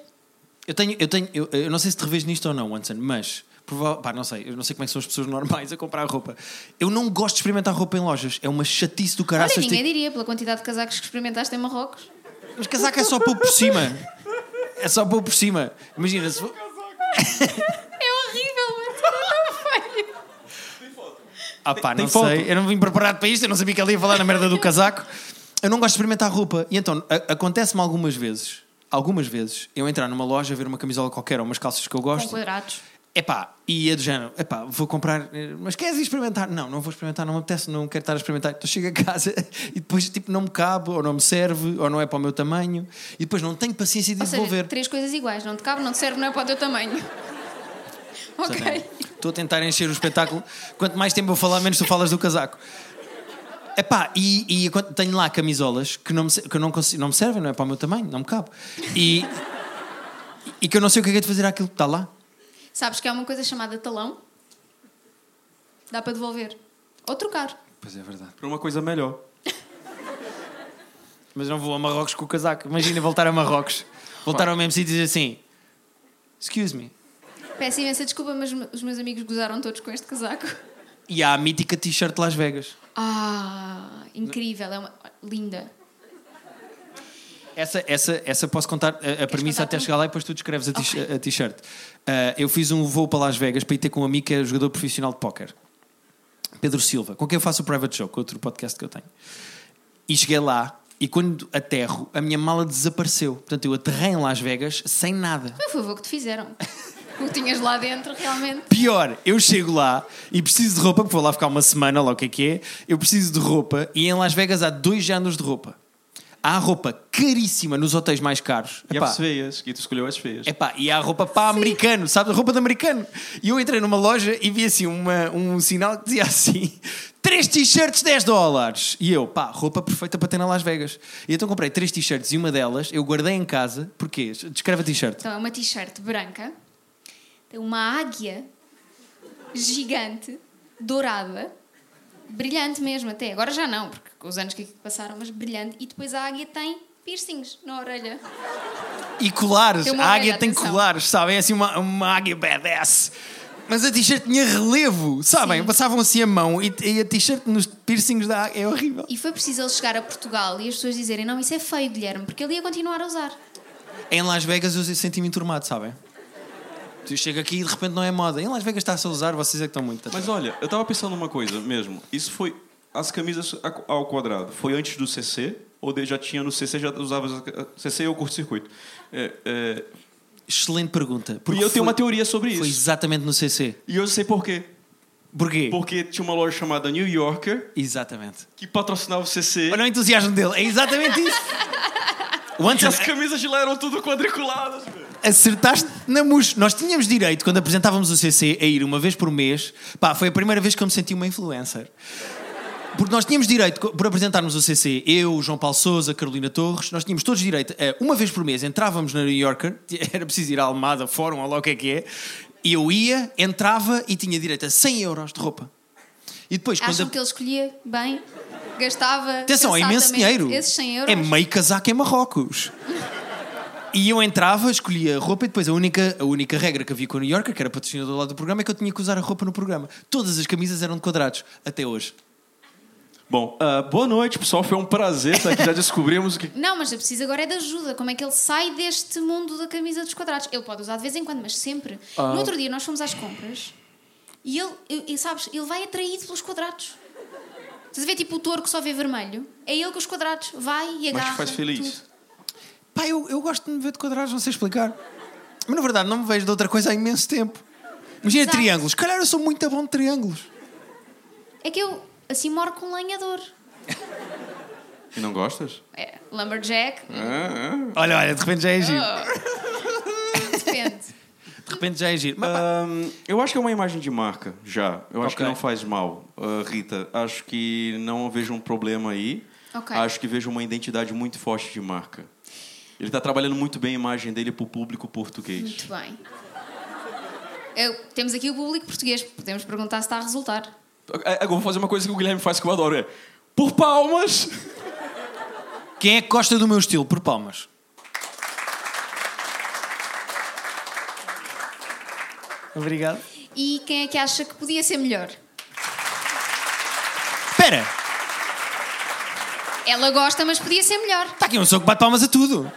Eu tenho, eu tenho, eu, eu não sei se te revejo nisto ou não, Anson, mas prova- pá, não sei, eu não sei como é que são as pessoas normais a comprar roupa. Eu não gosto de experimentar roupa em lojas, é uma chatice do Olha, caraças. ninguém tipo- diria, pela quantidade de casacos que experimentaste em Marrocos. Mas casaco é só pôr por cima. É só pôr por cima. Imagina se. for- É horrível, mas é tão feio. Ah pá, Tem não foto? sei. Eu não vim preparado para isto, eu não sabia que ele ia falar na merda do casaco. Eu não gosto de experimentar roupa. E então, a- acontece-me algumas vezes, algumas vezes, eu entrar numa loja, ver uma camisola qualquer ou umas calças que eu Com gosto. quadrados. Epá, e é do género, epá, vou comprar, eh, mas queres experimentar? Não, não vou experimentar, não me apetece, não quero estar a experimentar. Então chego a casa [LAUGHS] e depois tipo não me cabe, ou não me serve, ou não é para o meu tamanho, e depois não tenho paciência de Ou seja, devolver. três coisas iguais. Não te cabe, não te serve, não é para o teu tamanho. [LAUGHS] ok. Estou a tentar encher o espetáculo. Quanto mais tempo eu falar, menos tu falas do casaco. Epá, e, e tenho lá camisolas que, não me, que não, consigo, não me servem, não é para o meu tamanho, não me cabe. E, e que eu não sei o que é que é de fazer aquilo que está lá. Sabes que há uma coisa chamada talão? Dá para devolver. Ou trocar. Pois é verdade. Para uma coisa melhor. [LAUGHS] Mas não vou a Marrocos com o casaco. Imagina voltar a Marrocos. Voltar ao mesmo sítio e dizer assim: Excuse me. Peço imensa desculpa, mas os meus amigos gozaram todos com este casaco. E há a mítica t-shirt Las Vegas. Ah, incrível. É uma... Linda. Essa, essa, essa posso contar a, a premissa até chegar lá e depois tu descreves a t- Ok. a t-shirt. Ah, eu fiz um voo para Las Vegas para ir ter com um amigo que é jogador profissional de póquer. Pedro Silva, com quem eu faço o Private Show, outro podcast que eu tenho. E cheguei lá e quando aterro, a minha mala desapareceu. Portanto, eu aterrei em Las Vegas sem nada. Foi o favor que te fizeram. [LAUGHS] O que tinhas lá dentro, realmente. Pior, eu chego lá e preciso de roupa, porque vou lá ficar uma semana, lá o que é que é. Eu preciso de roupa e em Las Vegas há dois géneros de roupa. Há roupa caríssima nos hotéis mais caros. E Epá, as feias, que tu escolheu as feias. Epá, e há roupa para americano, sabe? Roupa de americano. E eu entrei numa loja e vi assim uma, um sinal que dizia assim: três t-shirts, 10 dólares. E eu, pá, roupa perfeita para ter na Las Vegas. E então comprei três t-shirts e uma delas eu guardei em casa. Porquê? Descreve a t-shirt. Então é uma t-shirt branca, tem uma águia gigante, dourada, brilhante mesmo até. Agora já não, porque com os anos que passaram, mas brilhante. E depois a águia tem piercings na orelha. E colares. A águia tem atenção. colares, sabem? É assim uma, uma águia badass. Mas a t-shirt tinha relevo, sabem? Sim. Passavam assim a mão e, e a t-shirt nos piercings da águia é horrível. E foi preciso ele chegar a Portugal e as pessoas dizerem: Não, isso é feio, Guilherme, porque ele ia continuar a usar. Em Las Vegas eu senti-me enturmado, sabem? Eu chego aqui e de repente não é moda. Em Las Vegas está-se a usar, vocês é que estão muito. Mas olha, eu tava pensando numa coisa mesmo. Isso foi. As camisas ao quadrado. Foi antes do CC? Ou já tinha no CC, já usava. CC ou curto-circuito? É, é, Excelente pergunta. e eu tenho foi- uma teoria sobre isso. Foi exatamente no CC. E eu sei por quê. Porquê? Porque tinha uma loja chamada New Yorker Exatamente. que patrocinava o CC. Olha o entusiasmo dele. É exatamente isso. [LAUGHS] O E as camisas de lá eram tudo quadriculadas, velho. Acertaste na mus. Nós tínhamos direito, quando apresentávamos o CC, a ir uma vez por mês. Pá, foi a primeira vez que eu me senti uma influencer. Porque nós tínhamos direito, por apresentarmos o CC, eu, o João Paulo Souza, Carolina Torres, nós tínhamos todos direito, a, uma vez por mês entrávamos na New Yorker, [LAUGHS] era preciso ir à Almada, Fórum, ou lá o que é que é, e eu ia, entrava e tinha direito a 100 euros de roupa. E depois, quando. Acham a- que ele escolhia bem? Gastava. Atenção, é imenso dinheiro. Esses 100 euros. É meio casaco em Marrocos. E eu entrava, escolhia a roupa e depois a única, a única regra que havia com o New Yorker, que era patrocinador lá do programa, é que eu tinha que usar a roupa no programa. Todas as camisas eram de quadrados, até hoje. Bom, ah, boa noite, pessoal. Foi um prazer estar aqui. Já descobrimos que. [LAUGHS] Não, mas eu preciso agora é de ajuda. Como é que ele sai deste mundo da camisa dos quadrados? Ele pode usar de vez em quando, mas sempre. Ah. No outro dia nós fomos às compras e ele, e, e sabes, ele vai atraído pelos quadrados. Estás a ver tipo o touro que só vê vermelho? É ele com os quadrados. Vai e Mas agarra. te faz feliz. tudo. Pá, eu, eu gosto de me ver de quadrados, não sei explicar. Mas na verdade não me vejo de outra coisa há imenso tempo. Imagina Exato. triângulos. Calhar eu sou muito bom de triângulos. É que eu, assim moro com um lenhador. E não gostas? É, lumberjack, Ah, Olha, olha, de repente já é giro. depende. De repente já é giro. Mas, ah. Ahm, eu acho que é uma imagem de marca, já. Eu acho Ok. que não faz mal, ah, Rita. Acho que não vejo um problema aí. Ok. Acho que vejo uma identidade muito forte de marca. Ele está trabalhando muito bem a imagem dele para o público português. Muito bem. Eu- temos aqui o público português. Podemos perguntar se está a resultar. É, Eu vou fazer uma coisa que o Guilherme faz que eu adoro: é por palmas. quem é que gosta do meu estilo? Por palmas. Obrigado. E quem é que acha que podia ser melhor? Espera, Ela gosta, mas podia ser melhor. está aqui uma pessoa que bate palmas a tudo.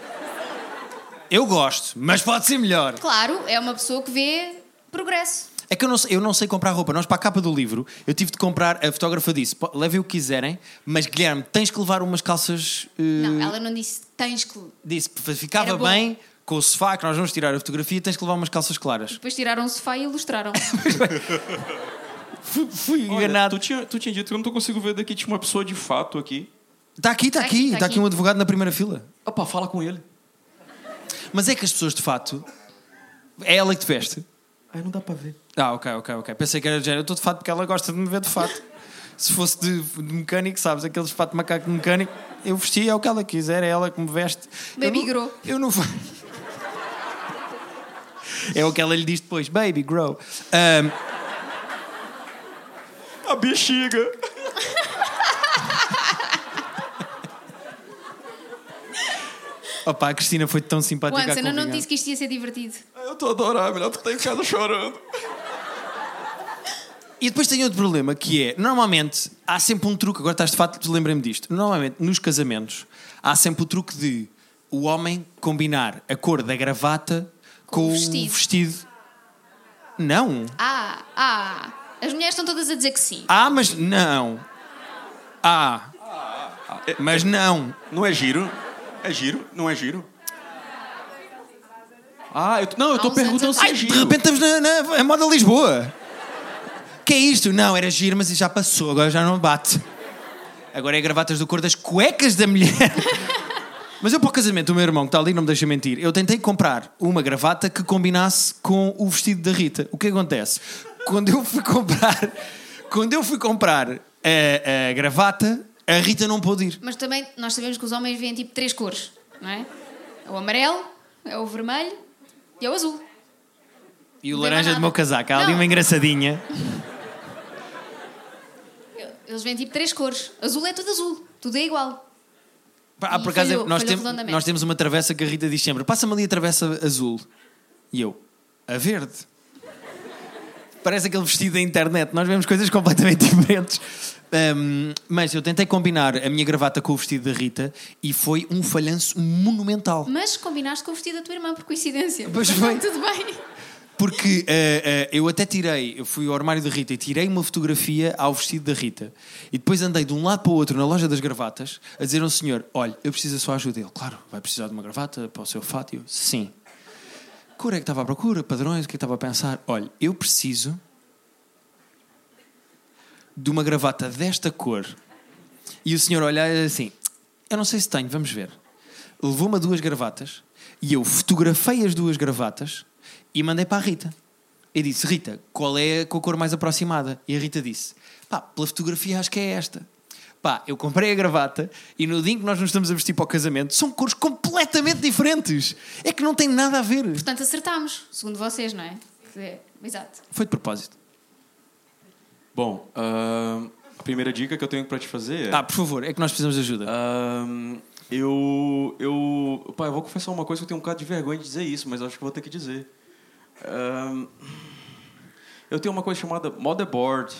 Eu gosto, mas pode ser melhor. Claro, é uma pessoa que vê progresso. É que eu não, sei, eu não sei comprar roupa. Nós, para a capa do livro, eu tive de comprar. A fotógrafa disse: "Po- levem o que quiserem, mas Guilherme, tens que levar umas calças. eh, Não, ela não disse tens que. Disse que ficava bem com o sofá, que nós vamos tirar a fotografia, tens que levar umas calças claras. Depois tiraram o sofá e ilustraram. [LAUGHS] Fui, fui Olha, enganado. tu, tinha, tu tinha dito que eu não conseguindo ver daqui, tinha uma pessoa de fato aqui. Está aqui, está Tá aqui, aqui, está tá aqui aqui. um advogado na primeira fila. Opa, fala com ele. Mas é que as pessoas de fato. É ela que te veste. Ai, não dá para ver. Ah, ok, ok, ok. Pensei que era de género. Eu estou de fato porque ela gosta de me ver de fato. Se fosse de, de mecânico, sabes, aqueles de fato de macaco de mecânico, eu vestia é o que ela quiser, é ela que me veste. Baby eu grow. Eu não. fa- É o que ela lhe diz depois, baby grow. Ahm, A bexiga. Opa, a Cristina foi tão simpática. Anson, eu não te disse que isto ia ser divertido. Ai, Eu tô adorando, melhor tu tá em casa chorando. E depois tem outro problema que é, normalmente há sempre um truque, agora estás de fato, lembrei-me disto. Normalmente nos casamentos há sempre o truque de o homem combinar a cor da gravata com, o o vestido. vestido. Não. Ah, ah. As mulheres estão todas a dizer que sim. Ah, mas não. Ah. Mas não. Não é giro? É giro? Não é giro? Ah, eu, não, eu uns perguntando se é Ai, giro. de repente estamos na, na, na moda Lisboa. Que é isto? Não, era giro, mas já passou, agora já não bate. Agora é gravatas do cor das cuecas da mulher. [LAUGHS] Mas eu para o casamento, o meu irmão que está ali, não me deixa mentir, eu tentei comprar uma gravata que combinasse com o vestido da Rita. O que acontece? Quando eu fui comprar, [LAUGHS] quando eu fui comprar a, a gravata, a Rita não pôde ir. Mas também nós sabemos que os homens veem tipo três cores, não é? É o amarelo, é o vermelho e é o azul. E o Não tem laranja do meu casaco, há ali uma engraçadinha. Eles veem tipo três cores. Azul é tudo azul, tudo é igual. Ah, E por acaso, falhou- nós, falhou temos, redondamente. nós temos uma travessa que a Rita diz sempre: passa-me ali a travessa azul. E eu, a verde. Parece aquele vestido da internet. Nós vemos coisas completamente [LAUGHS] diferentes. Ahm, mas eu tentei combinar a minha gravata com o vestido da Rita e foi um falhanço monumental. Mas combinaste com o vestido da tua irmã, por coincidência. Pois foi. tudo bem. Porque ah, ah, eu até tirei, eu fui ao armário da Rita e tirei uma fotografia ao vestido da Rita. E depois andei de um lado para o outro na loja das gravatas a dizer a um senhor: Olha, eu preciso da sua ajuda. Ele, claro, vai precisar de uma gravata para o seu fato. Eu, sim. Cor é que estava à procura? Padrões? O que é que estava a pensar? Olha, eu preciso de uma gravata desta cor. E o senhor olha assim: Eu não sei se tenho, vamos ver. Levou-me a duas gravatas e eu fotografei as duas gravatas e mandei para a Rita. Eu disse: Rita, qual é a com a cor mais aproximada? E a Rita disse: Pá, pela fotografia acho que é esta. Pá, eu comprei a gravata e no dia em que nós nos estamos a vestir para o casamento são cores completamente diferentes. É que não tem nada a ver. Portanto, acertámos, segundo vocês, não é- Exato. Foi de propósito. Bom, ahn, a primeira dica que eu tenho pra te fazer é... Ah, por favor, é que nós precisamos de ajuda. Ahn, eu, eu, pá, eu vou confessar uma coisa que eu tenho um bocado de vergonha de dizer isso, mas acho que vou ter que dizer. Ahn, eu tenho uma coisa chamada motherboard,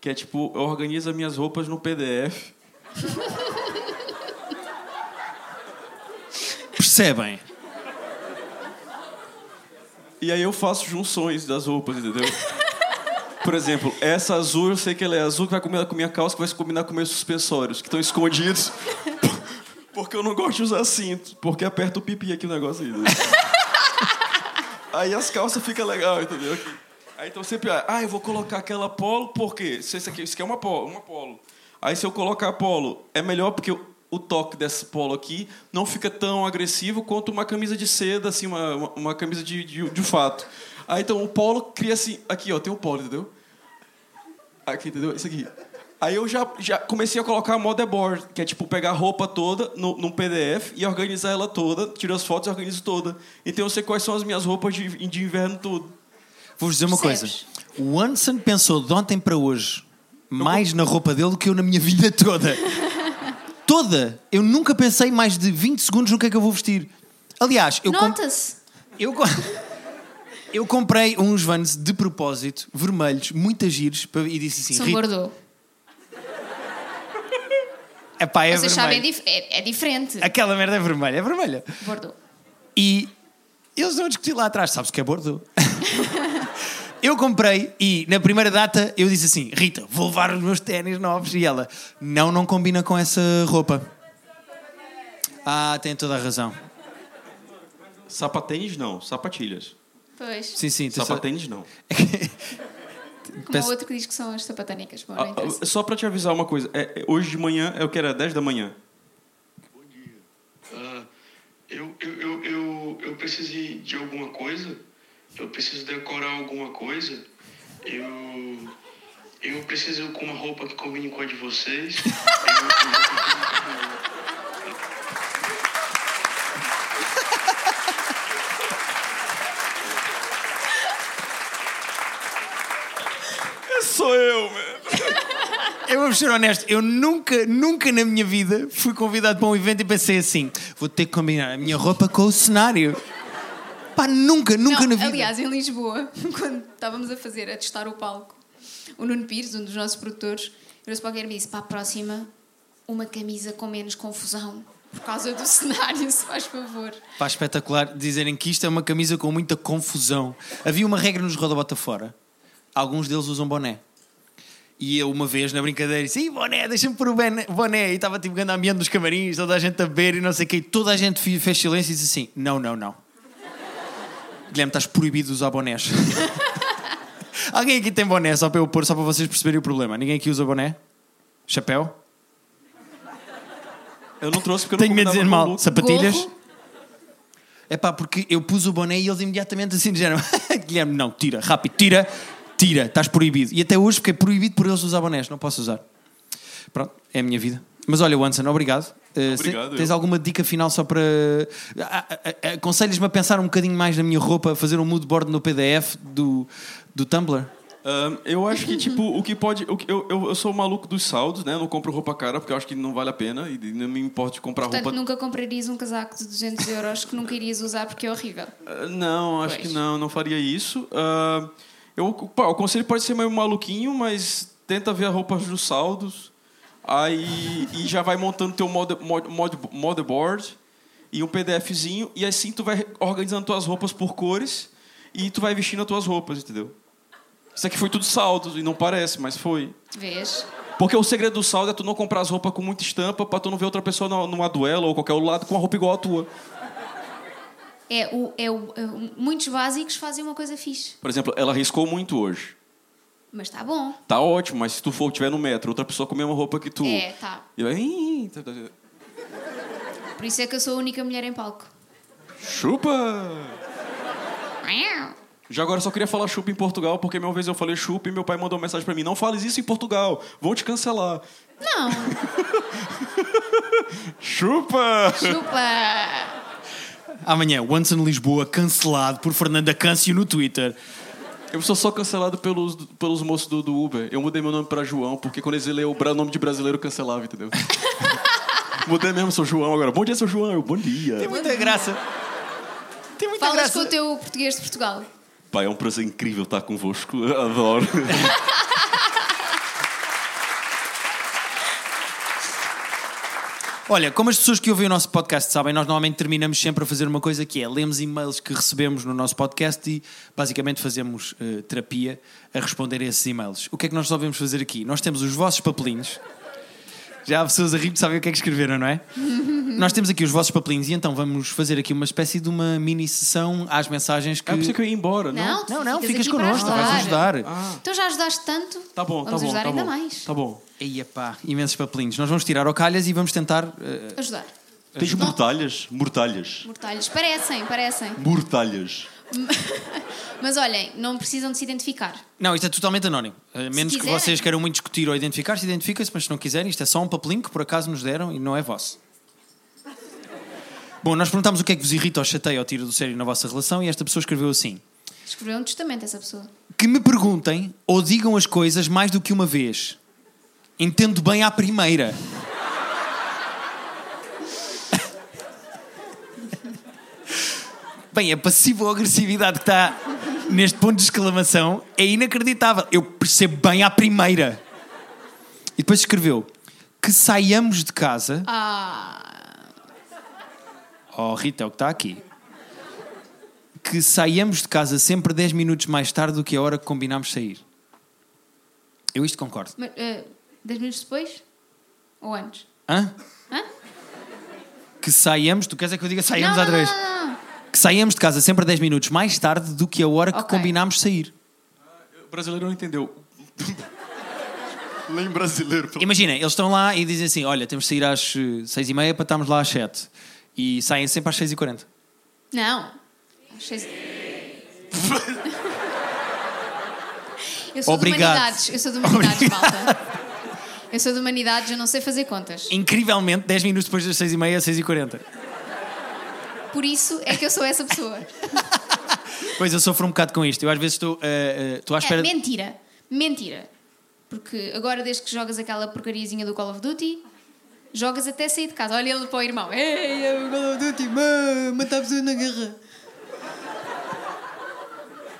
que é tipo, eu organizo as minhas roupas no PDF. Percebem? E aí eu faço junções das roupas, entendeu? Por exemplo, essa azul, eu sei que ela é azul, que vai combinar com minha calça, que vai combinar com meus suspensórios, que estão escondidos. [LAUGHS] Porque eu não gosto de usar cinto, porque aperta o pipi aqui o negócio aí. entendeu? Aí as calças ficam legal, entendeu? Aí então sempre, ah, eu vou colocar aquela polo, por quê? Esse aqui, isso aqui é uma polo, uma polo. Aí se eu colocar a polo, é melhor porque o toque dessa polo aqui não fica tão agressivo quanto uma camisa de seda, assim, uma, uma, uma camisa de, de, de fato. Aí então o polo cria assim, aqui ó, tem o polo, entendeu? Aqui, entendeu? Isso aqui. Aí eu já, já comecei a colocar motherboard, que é tipo pegar a roupa toda no, num PDF e organizar ela toda, tiro as fotos e organizo toda. Então eu sei quais são as minhas roupas de, de inverno tudo. Vou-vos dizer uma Percebes? coisa. O Anson pensou de ontem para hoje mais na roupa dele do que eu na minha [LAUGHS] vida toda. toda! Eu nunca pensei mais de 20 segundos no que é que eu vou vestir. Aliás, eu, Nota-se. eu, eu comprei uns vans de propósito, vermelhos, muito giros, e disse assim: São Rita, Bordeaux. [LAUGHS] epá, é Vocês sabem, é, vermelho. dif- é, é diferente. Aquela merda é vermelha, é vermelha. Bordeaux. E eles não discutir lá atrás, sabes que é Bordeaux. [LAUGHS] eu comprei e na primeira data eu disse assim: Rita, vou levar os meus ténis novos. E ela, não, não combina com essa roupa. Ah, tem toda a razão. Sapatênis não, sapatilhas. Pois. Sim, sim. Sapatênis não. [LAUGHS] Como Peço- o outro que diz que são as sapatânicas. Bom, Ah, ah, só pra te avisar uma coisa, é, é, hoje de manhã é o que era 10 da manhã. Ah, eu, eu, eu, eu, eu preciso de alguma coisa, eu preciso decorar alguma coisa, eu, eu preciso com uma roupa que combine com a de vocês. [LAUGHS] Eu- eu- Sou eu. [LAUGHS] Eu vou ser honesto, eu nunca, nunca na minha vida fui convidado para um evento e pensei assim: vou ter que combinar a minha roupa com o cenário. Pá, nunca, nunca Não, na vida. Aliás, em Lisboa, [LAUGHS] quando estávamos a fazer, a testar o palco, o Nuno Pires, um dos nossos produtores, virou-se para alguém e me disse: para a próxima, uma camisa com menos confusão. Por causa do [LAUGHS] cenário, se faz favor. Pá, espetacular dizerem que isto é uma camisa com muita confusão. Havia uma regra nos Roda Bota Fora. Alguns deles usam boné. E eu, uma vez, na brincadeira, disse: Ih, boné, deixa-me pôr o boné. boné." E estava tipo grande ambiente dos camarins, toda a gente a beber e não sei o quê. E toda a gente fe- fez silêncio e disse assim: Não, não, não. Guilherme, estás proibido de usar bonés. [LAUGHS] Alguém aqui tem boné, só para eu pôr, só para vocês perceberem o problema. Ninguém aqui usa boné? Chapéu? Eu não trouxe porque eu Tenho não medo de dizer mal. Sapatilhas? É pá, porque eu pus o boné e eles imediatamente assim disseram: [LAUGHS] Guilherme, não, tira, rápido, tira, tira, estás proibido. E até hoje fiquei proibido por eles usar bonés, não posso usar. Pronto, é a minha vida. Mas olha, Wanson, obrigado. Uh, Obrigado, se- tens eu. alguma dica final só para. Ah, ah, ah, Aconselhas-me a pensar um bocadinho mais na minha roupa, a fazer um mood board no PDF do, do Tumblr? Ahn, eu acho que, tipo, o que pode. o que- eu, eu, eu sou o maluco dos saldos, né? Eu não compro roupa cara porque eu acho que não vale a pena e não me importa de comprar Portanto, roupa. nunca comprarias um casaco de 200 euros que nunca irias usar porque é horrível. Ah, Não, acho Pois. que não, não faria isso. Ah, eu, pá, o conselho pode ser meio maluquinho, mas tenta ver a roupa dos saldos. Aí e já vai montando teu mod, mod, mod, motherboard e um PDFzinho. E assim tu vai organizando tuas roupas por cores e tu vai vestindo as tuas roupas, entendeu? Isso aqui foi tudo saldos e não parece, mas foi. Vês? Porque o segredo do saldo é tu não comprar as roupas com muita estampa pra tu não ver outra pessoa numa- duela ou qualquer outro lado com a roupa igual à tua. É o, é o, é o- muitos básicos fazem uma coisa fixe. Por exemplo, ela riscou muito hoje. Mas está bom. Tá ótimo, mas se tu for tiver no metro, outra pessoa com a mesma roupa que tu. É, tá. E vai. "Ih, tá- tá- Por isso é que eu sou a única mulher em palco. Chupa! Já agora só queria falar chupa em Portugal, porque uma vez eu falei chupa e meu pai mandou uma mensagem pra mim: não fales isso em Portugal, vão te cancelar. Não, [LAUGHS] Chupa! chupa! Amanhã, Wanson Lisboa cancelado por Fernanda Câncio no Twitter. Eu sou só cancelado pelos, pelos moços do, do Uber. Eu mudei meu nome pra João, porque quando eles lêem o bra- nome de brasileiro, cancelava, entendeu? [LAUGHS] Mudei mesmo, sou João agora. Bom dia, seu João. Eu, Bom dia. Tem muita graça. Tem muita Falas graça. com o teu português de Portugal. Pai, é um prazer incrível estar convosco. Adoro. [LAUGHS] Olha, como as pessoas que ouvem o nosso podcast sabem, nós normalmente terminamos sempre a fazer uma coisa que é lemos e-mails que recebemos no nosso podcast e basicamente fazemos eh, terapia a responder a esses e-mails. O que é que nós resolvemos fazer aqui? Nós temos os vossos papelinhos Já há pessoas a rir de saber o que é que escreveram, não é? [LAUGHS] Nós temos aqui os vossos papelinhos e então vamos fazer aqui uma espécie de uma mini sessão às mensagens que. É por isso que eu ia embora, não? Não, tu Não, não, ficas para connosco, vais ajudar. Então já ajudaste tanto. Tá bom, tá Vamos bom, ajudar tá ainda bom. mais. Tá bom. Aí, pá, imensos papelinhos. Nós vamos tirar ao calhas e vamos tentar. eh, Ajudar. Tens mortalhas? Mortalhas. Mortalhos. Parecem, parecem. Mortalhas. [LAUGHS] Mas olhem, não precisam de se identificar. Não, isto é totalmente anónimo. A menos que vocês queiram muito discutir ou identificar-se, identifica-se, mas se não quiserem, isto é só um papelinho que por acaso nos deram e não é vosso. Bom, nós perguntámos o que é que vos irrita ou chateia ou tira do sério na vossa relação e esta pessoa escreveu assim: Escreveu um testamento essa pessoa. Que me perguntem ou digam as coisas mais do que uma vez. Entendo bem à primeira. Bem, a passivo-agressividade que está neste ponto de exclamação é inacreditável. Eu percebo bem à primeira. E depois escreveu que saiamos de casa. Ah, Oh, Rita, é o que está aqui. Que saiamos de casa sempre 10 minutos mais tarde do que a hora que combinámos sair. Eu isto concordo. mas, eh, 10 minutos depois? Ou antes? Hã? Hã? Que saiamos, tu queres é que eu diga saiamos não, outra não, vez? não, não, não. Que saiamos de casa sempre 10 minutos mais tarde do que a hora que combinámos sair. O brasileiro não entendeu. [LAUGHS] Lem brasileiro. pelo- Imagina, eles estão lá e dizem assim: Olha, temos de sair às 6 e meia para estarmos lá às 7. E saem sempre às 6 e 40. Não. Às seis- [LAUGHS] Eu sou Obrigado. de humanidades. Eu sou de humanidades, malta. Eu sou de humanidades, eu não sei fazer contas. Incrivelmente, 10 minutos depois das 6 e meia, 6 e 40. Por isso é que eu sou essa pessoa. [LAUGHS] Pois eu sofro um bocado com isto. Eu às vezes estou, eh, eh, estou à É espera. mentira. Mentira. Porque agora, desde que jogas aquela porcariazinha do Call of Duty, jogas até sair de casa. Olha ele para o irmão. Ei, é o Call of Duty, matar pessoas na guerra.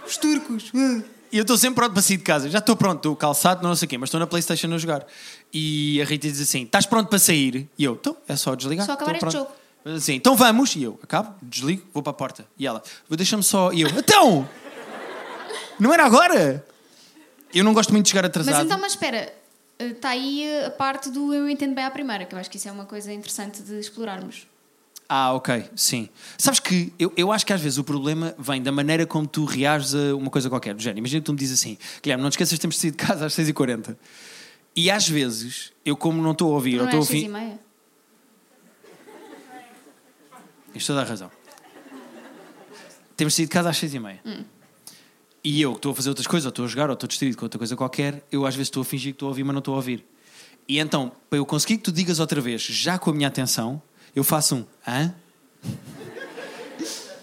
Os turcos. ah. E eu estou sempre pronto para sair de casa. Já estou pronto, estou calçado, não sei o quê, mas estou na Playstation a jogar. E a Rita diz assim: estás pronto para sair? E eu, então, é só desligar. Só acabar este pronto." jogo. Assim, então vamos. E eu, acabo, desligo, vou para a porta. E ela, deixa-me só. E eu, então! Não era agora? Eu não gosto muito de chegar atrasado. Mas então, mas espera. Está aí a parte do eu entendo bem à primeira, que eu acho que isso é uma coisa interessante de explorarmos. Ah, ok, sim. Sabes que eu, eu acho que às vezes o problema vem da maneira como tu reages a uma coisa qualquer. Género, imagina que tu me dizes assim: Guilherme, não te esqueças que temos de sair de casa às 6h40. E às vezes, eu como não estou a ouvir, ou não é estou a ouvir. e? Tens toda a razão. Temos de sair de casa às seis e meia. E eu que estou a fazer outras coisas, ou estou a jogar, ou estou distraído com outra coisa qualquer, eu às vezes estou a fingir que estou a ouvir, mas não estou a ouvir. E então, para eu conseguir que tu digas outra vez, já com a minha atenção, eu faço um hã?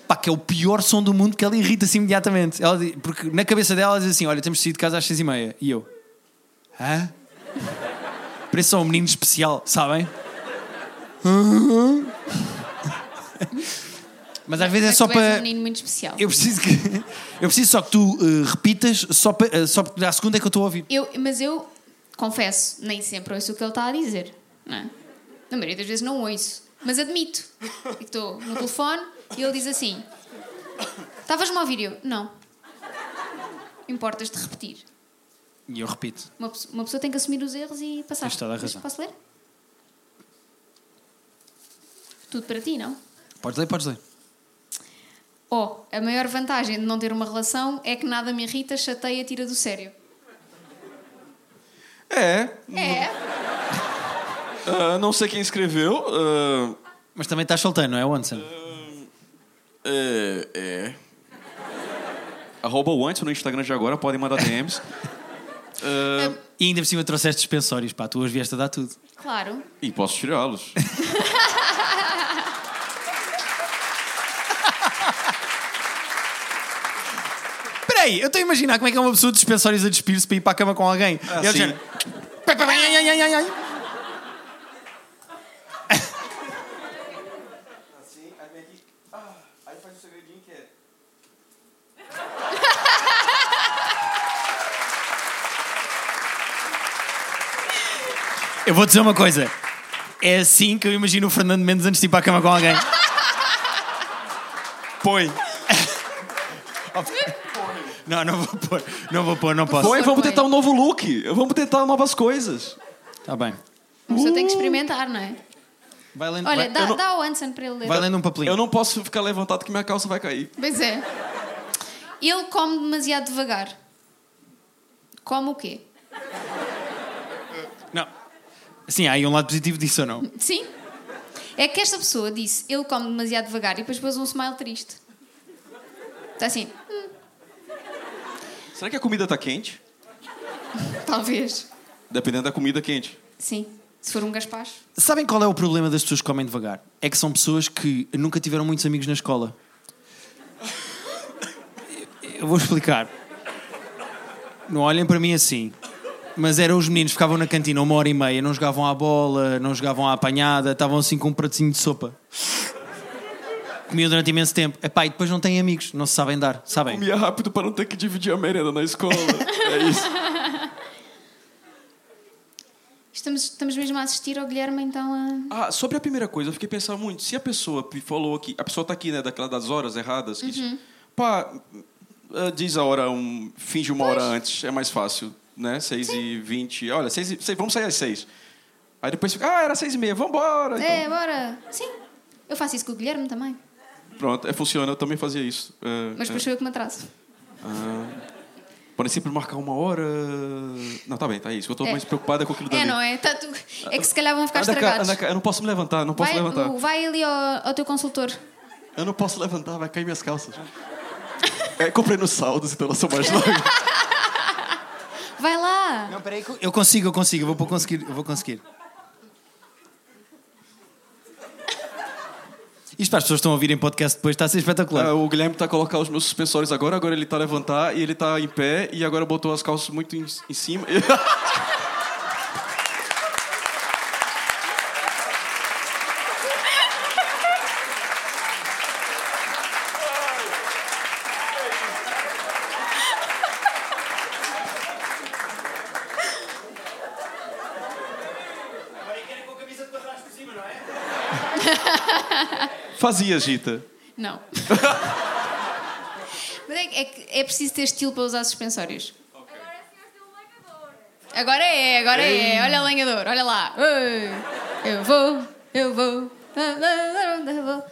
Pá, que é o pior som do mundo que ela irrita-se imediatamente. Ela porque na cabeça dela ela diz assim: Olha, temos de sair de casa às seis e meia. E eu, hã? Parece só um menino especial, sabem? [LAUGHS] Mas às vezes é Mas só para. um menino muito especial. Eu preciso que eu preciso só que tu eh, repitas só para, eh, só porque à segunda é que eu estou a ouvir. Eu, mas eu confesso, nem sempre ouço o que ele está a dizer. Não é? Na maioria das vezes não ouço. Mas admito. E Estou no telefone e ele diz assim: Estavas-me a ouvir? Eu, não. Importas de repetir. E eu repito. Uma, uma pessoa tem que assumir os erros e passar. Tens toda a razão. Posso ler? Tudo para ti, não? Podes ler, podes ler. Oh, a maior vantagem de não ter uma relação é que nada me irrita, chateia, tira do sério. É. É. ah, não sei quem escreveu. ah, Mas também estás solteiro, não é, Wanson? é. é. Arroba o antes no Instagram de agora, podem mandar DMs. E ainda por cima trouxeste dispensórios, pá, tu hoje vieste a dar tudo. Claro. e posso tirá-los. [LAUGHS] Espera aí, eu estou a imaginar como é que é uma pessoa de dispensórios a despir-se para ir para a cama com alguém. Ah, E ele sim. diz, "Pai, pai, ai, ai, ai, ai, ai." Aí faz o segredinho que é. Eu vou dizer uma coisa. É assim que eu imagino o Fernando Mendes antes de ir para a cama com alguém. Põe. Não, não vou pôr. Não vou pôr, não posso. Põe, vamos tentar um novo look. Vamos tentar novas coisas. Está bem. Pessoa tem que experimentar, não é? Vai lendo, Olha, vai, dá, não- dá ao Anson para ele ler. vai lendo um papelinho. Eu não posso ficar levantado que minha calça vai cair. Pois é. Ele come demasiado devagar. Come o quê? Sim, há aí um lado positivo disso ou não? Sim. É que esta pessoa disse ele come demasiado devagar e depois pôs um smile triste. Está assim, Será que a comida tá quente? [LAUGHS] talvez. Dependendo da comida quente. Sim. Se for um gaspacho. Sabem qual é o problema das pessoas que comem devagar? É que são pessoas que nunca tiveram muitos amigos na escola. Eu vou explicar. Não olhem para mim assim. Mas eram os meninos que ficavam na cantina uma hora e meia, não jogavam à bola, não jogavam à apanhada, estavam assim com um pratinho de sopa. Comiam durante imenso tempo. Epá, e depois não têm amigos, não se sabem dar, sabem? Comia rápido para não ter que dividir a merenda na escola. é isso. [LAUGHS] Estamos, estamos mesmo a assistir ao Guilherme, então, a... Ah, sobre a primeira coisa, eu fiquei pensando muito. Se a pessoa falou aqui, a pessoa tá aqui, né, daquela das horas erradas, que diz, pá, eh, diz a hora, um, finge uma hora antes, é mais fácil, né? 6 e 20 olha, seis e, seis, vamos sair às 6. Aí depois fica, ah, era 6 e meia, vambora. Então, É, bora. Sim. Eu faço isso com o Guilherme também. Pronto, é, funciona, eu também fazia isso. Eh, Mas depois eh, sou eu que me atraso. podem sempre marcar uma hora. Não, tá bem, tá isso. Eu tô É. mais preocupada com aquilo É, dali. não é? Tá tu... É que se calhar vão ficar Anda cá, estragados. anda cá, eu não posso me levantar, não posso vai, levantar. vai ali ao, ao teu consultor. Eu não posso levantar, vai cair minhas calças. É, comprei nos saldos, então elas são mais largas. [LAUGHS] Vai lá. Não, peraí, eu consigo, eu consigo, eu vou conseguir, eu vou conseguir. Isto para as pessoas que estão a ouvir em podcast depois está a ser espetacular. Ah, o Guilherme tá a colocar os meus suspensórios agora, agora ele tá a levantar e ele tá em pé e agora botou as calças muito em, em cima. [LAUGHS] Fazia, Gita. Não. [LAUGHS] Mas é, que- é é preciso ter estilo para usar suspensórios. Agora é, agora é. Olha o lenhador, olha lá. Ei, Eu vou, eu vou. eu vou.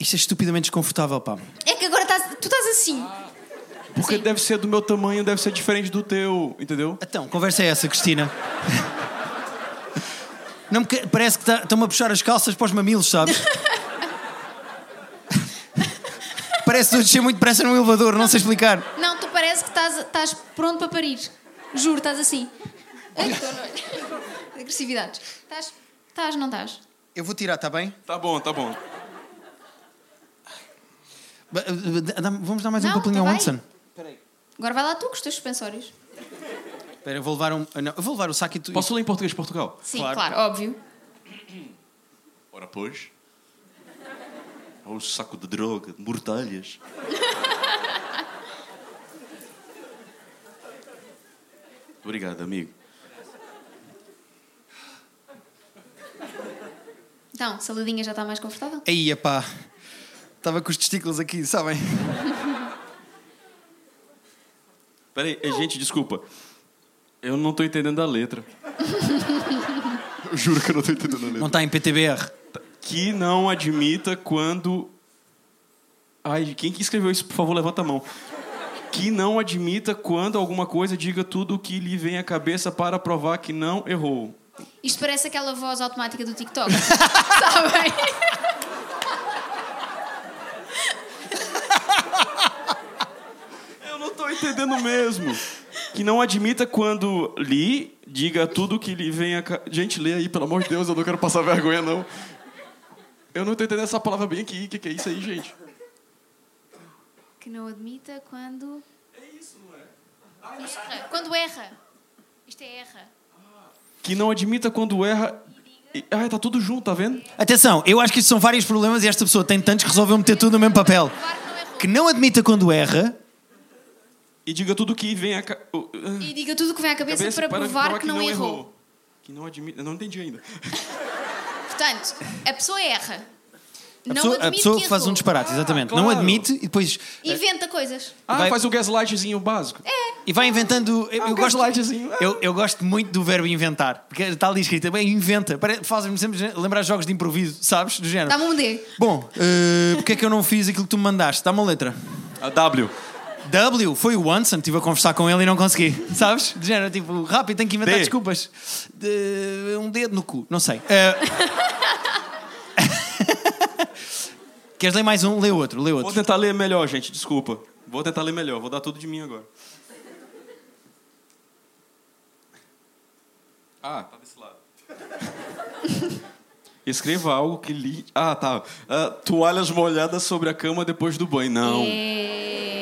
Isto é estupidamente desconfortável, pá. É que agora estás, tu estás assim. Porque Sim. deve ser do meu tamanho, deve ser diferente do teu, entendeu? Então, conversa é essa, Cristina. Não me Parece que tá- estão-me a puxar as calças para os mamilos, sabes? [LAUGHS] Parece que estou a descer muito depressa num elevador, não sei explicar. Não, tu parece que estás, estás pronto para parir. Juro, estás assim. [LAUGHS] Agressividades. Estás, estás, não estás? Eu vou tirar, está bem? Tá bom, tá bom. Ba- eh, dá- Vamos dar mais um Não, papelinho tá ao bem. Anderson. Agora vai lá tu com os teus suspensórios. Espera, eu vou levar um. não, eu vou levar o saco e tu. Posso ler em português de Portugal? Sim, Claro. claro, óbvio. Ora, pois. Um saco de droga, de mortalhas. [LAUGHS] Obrigado, amigo. Então, saladinha já está mais confortável? Aí, pá. Estava com os testículos aqui, sabem? [LAUGHS] Peraí, gente, desculpa. Eu não tô entendendo a letra. [LAUGHS] Juro que eu não tô entendendo a letra. Não está em PTBR. Que não admita quando. Ai, quem que escreveu isso, por favor, levanta a mão. Que não admita quando alguma coisa diga tudo o que lhe vem à cabeça para provar que não errou. Isto parece aquela voz automática do TikTok. [LAUGHS] Sabem? Eu não tô entendendo mesmo. Que não admita quando li, diga tudo o que lhe vem a. Gente, lê aí, pelo amor de Deus, eu não quero passar vergonha, não. Eu não tô entendendo essa palavra bem aqui. O que, que é isso aí, gente? Que não admita quando. É isso, não é? Erra. Quando erra. Isto é erra. Que não admita quando erra. E- Ai, tá tudo junto, tá vendo? Atenção, eu acho que isto são vários problemas e esta pessoa tem tantos que resolveu meter tudo no mesmo papel. Provar que não errou. Que não admita quando erra. E diga tudo o que vem a. ca- ah, E diga tudo o que vem à cabeça, cabeça para, provar, que, não, errou. Que não admite. Eu não entendi ainda. [LAUGHS] Portanto, a pessoa erra. A Não pessoa, a pessoa que faz um disparate, exatamente. Não claro. admite e depois. Inventa coisas. Ah, Vai- faz o gaslightzinho básico. E vai inventando. Eu, Ah, eu um gosto, gaslightzinho. eu, eu gosto muito do verbo inventar. Porque está ali escrito, bem, inventa. Pare- Faz-me sempre lembrar jogos de improviso, sabes? Do género. Dá-me um D. Bom, uh, porque é que eu não fiz aquilo que tu me mandaste? Dá-me uma letra. A W. W, foi o Wanson, estive a conversar com ele e não consegui. Sabes? De género, tipo, rápido, tenho que inventar D. desculpas. De- um dedo no cu, não sei. Uh, [LAUGHS] Queres ler mais um? Lê outro, lê Vou outro. tentar ler melhor, gente, desculpa. Vou tentar ler melhor, vou dar tudo de mim agora. Ah, tá desse lado. [LAUGHS] Escreva algo que li. Ah, tá. Ah, toalhas molhadas sobre a cama depois do banho. Não. É...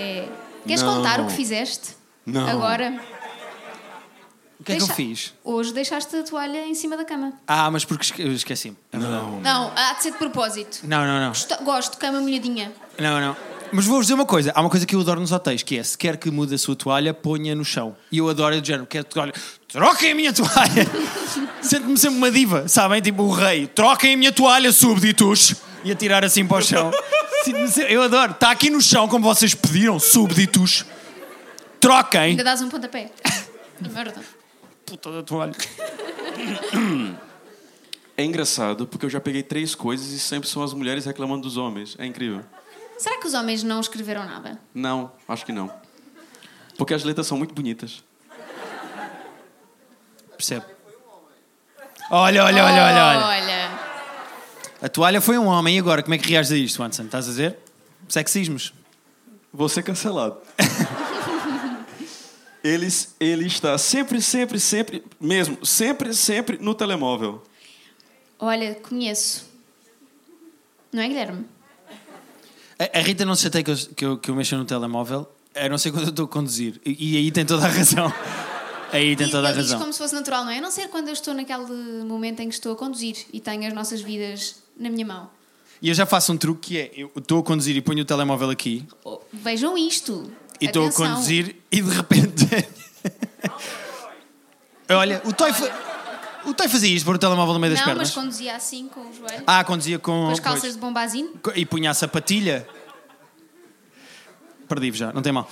Queres Não. contar o que fizeste? Não. Agora. O que é que eu Deixa- fiz? Hoje deixaste a toalha em cima da cama. Ah, mas porque esque- eu esqueci-me. É verdade. Não. Não, há de ser de propósito. Não, não, não. Gosto, gosto de cama molhadinha. Não, não. Mas vou-vos dizer uma coisa. Há uma coisa que eu adoro nos hotéis, que é, se quer que mude a sua toalha, ponha no chão. E eu adoro, eu de género, quero toalha. Troquem a minha toalha! [LAUGHS] Sinto-me sempre uma diva, sabem? Tipo o rei. Troquem a minha toalha, súbditos! E a tirar assim para o chão. Eu adoro. Está aqui no chão, como vocês pediram, súbditos. Troquem! Ainda dás um pontapé. Merda. Puta da toalha. É engraçado porque eu já peguei três coisas e sempre são as mulheres reclamando dos homens. É incrível. Será que os homens não escreveram nada? Não, acho que não. Porque as letras são muito bonitas. Percebe? Olha, olha, olha, olha, olha. Olha. A toalha foi um homem. E agora, como é que reages a isto, Watson? Estás a dizer? Sexismos. Vou ser cancelado. [LAUGHS] Eles, ele está sempre, sempre, sempre, mesmo, sempre, sempre no telemóvel. Olha, conheço. Não é, Guilherme? A, a Rita não se chateia que eu, que, eu, que eu mexa no telemóvel, a não ser quando eu estou a conduzir. E, e aí tem toda a razão. [LAUGHS] Aí tem E toda a ele diz razão. como se fosse natural, não é? A não ser quando eu estou naquele momento em que estou a conduzir e tenho as nossas vidas na minha mão. E eu já faço um truque que é: eu estou a conduzir e ponho o telemóvel aqui, Oh, vejam isto. e estou a conduzir e de repente. [LAUGHS] Olha, o Toy, fa... o Toy fazia isto, pôr o telemóvel no meio das Não, pernas. mas conduzia assim com o joelho. Ah, conduzia com. com as calças pois. de bombazine. E punha a sapatilha. Perdi-vos já, não tem mal.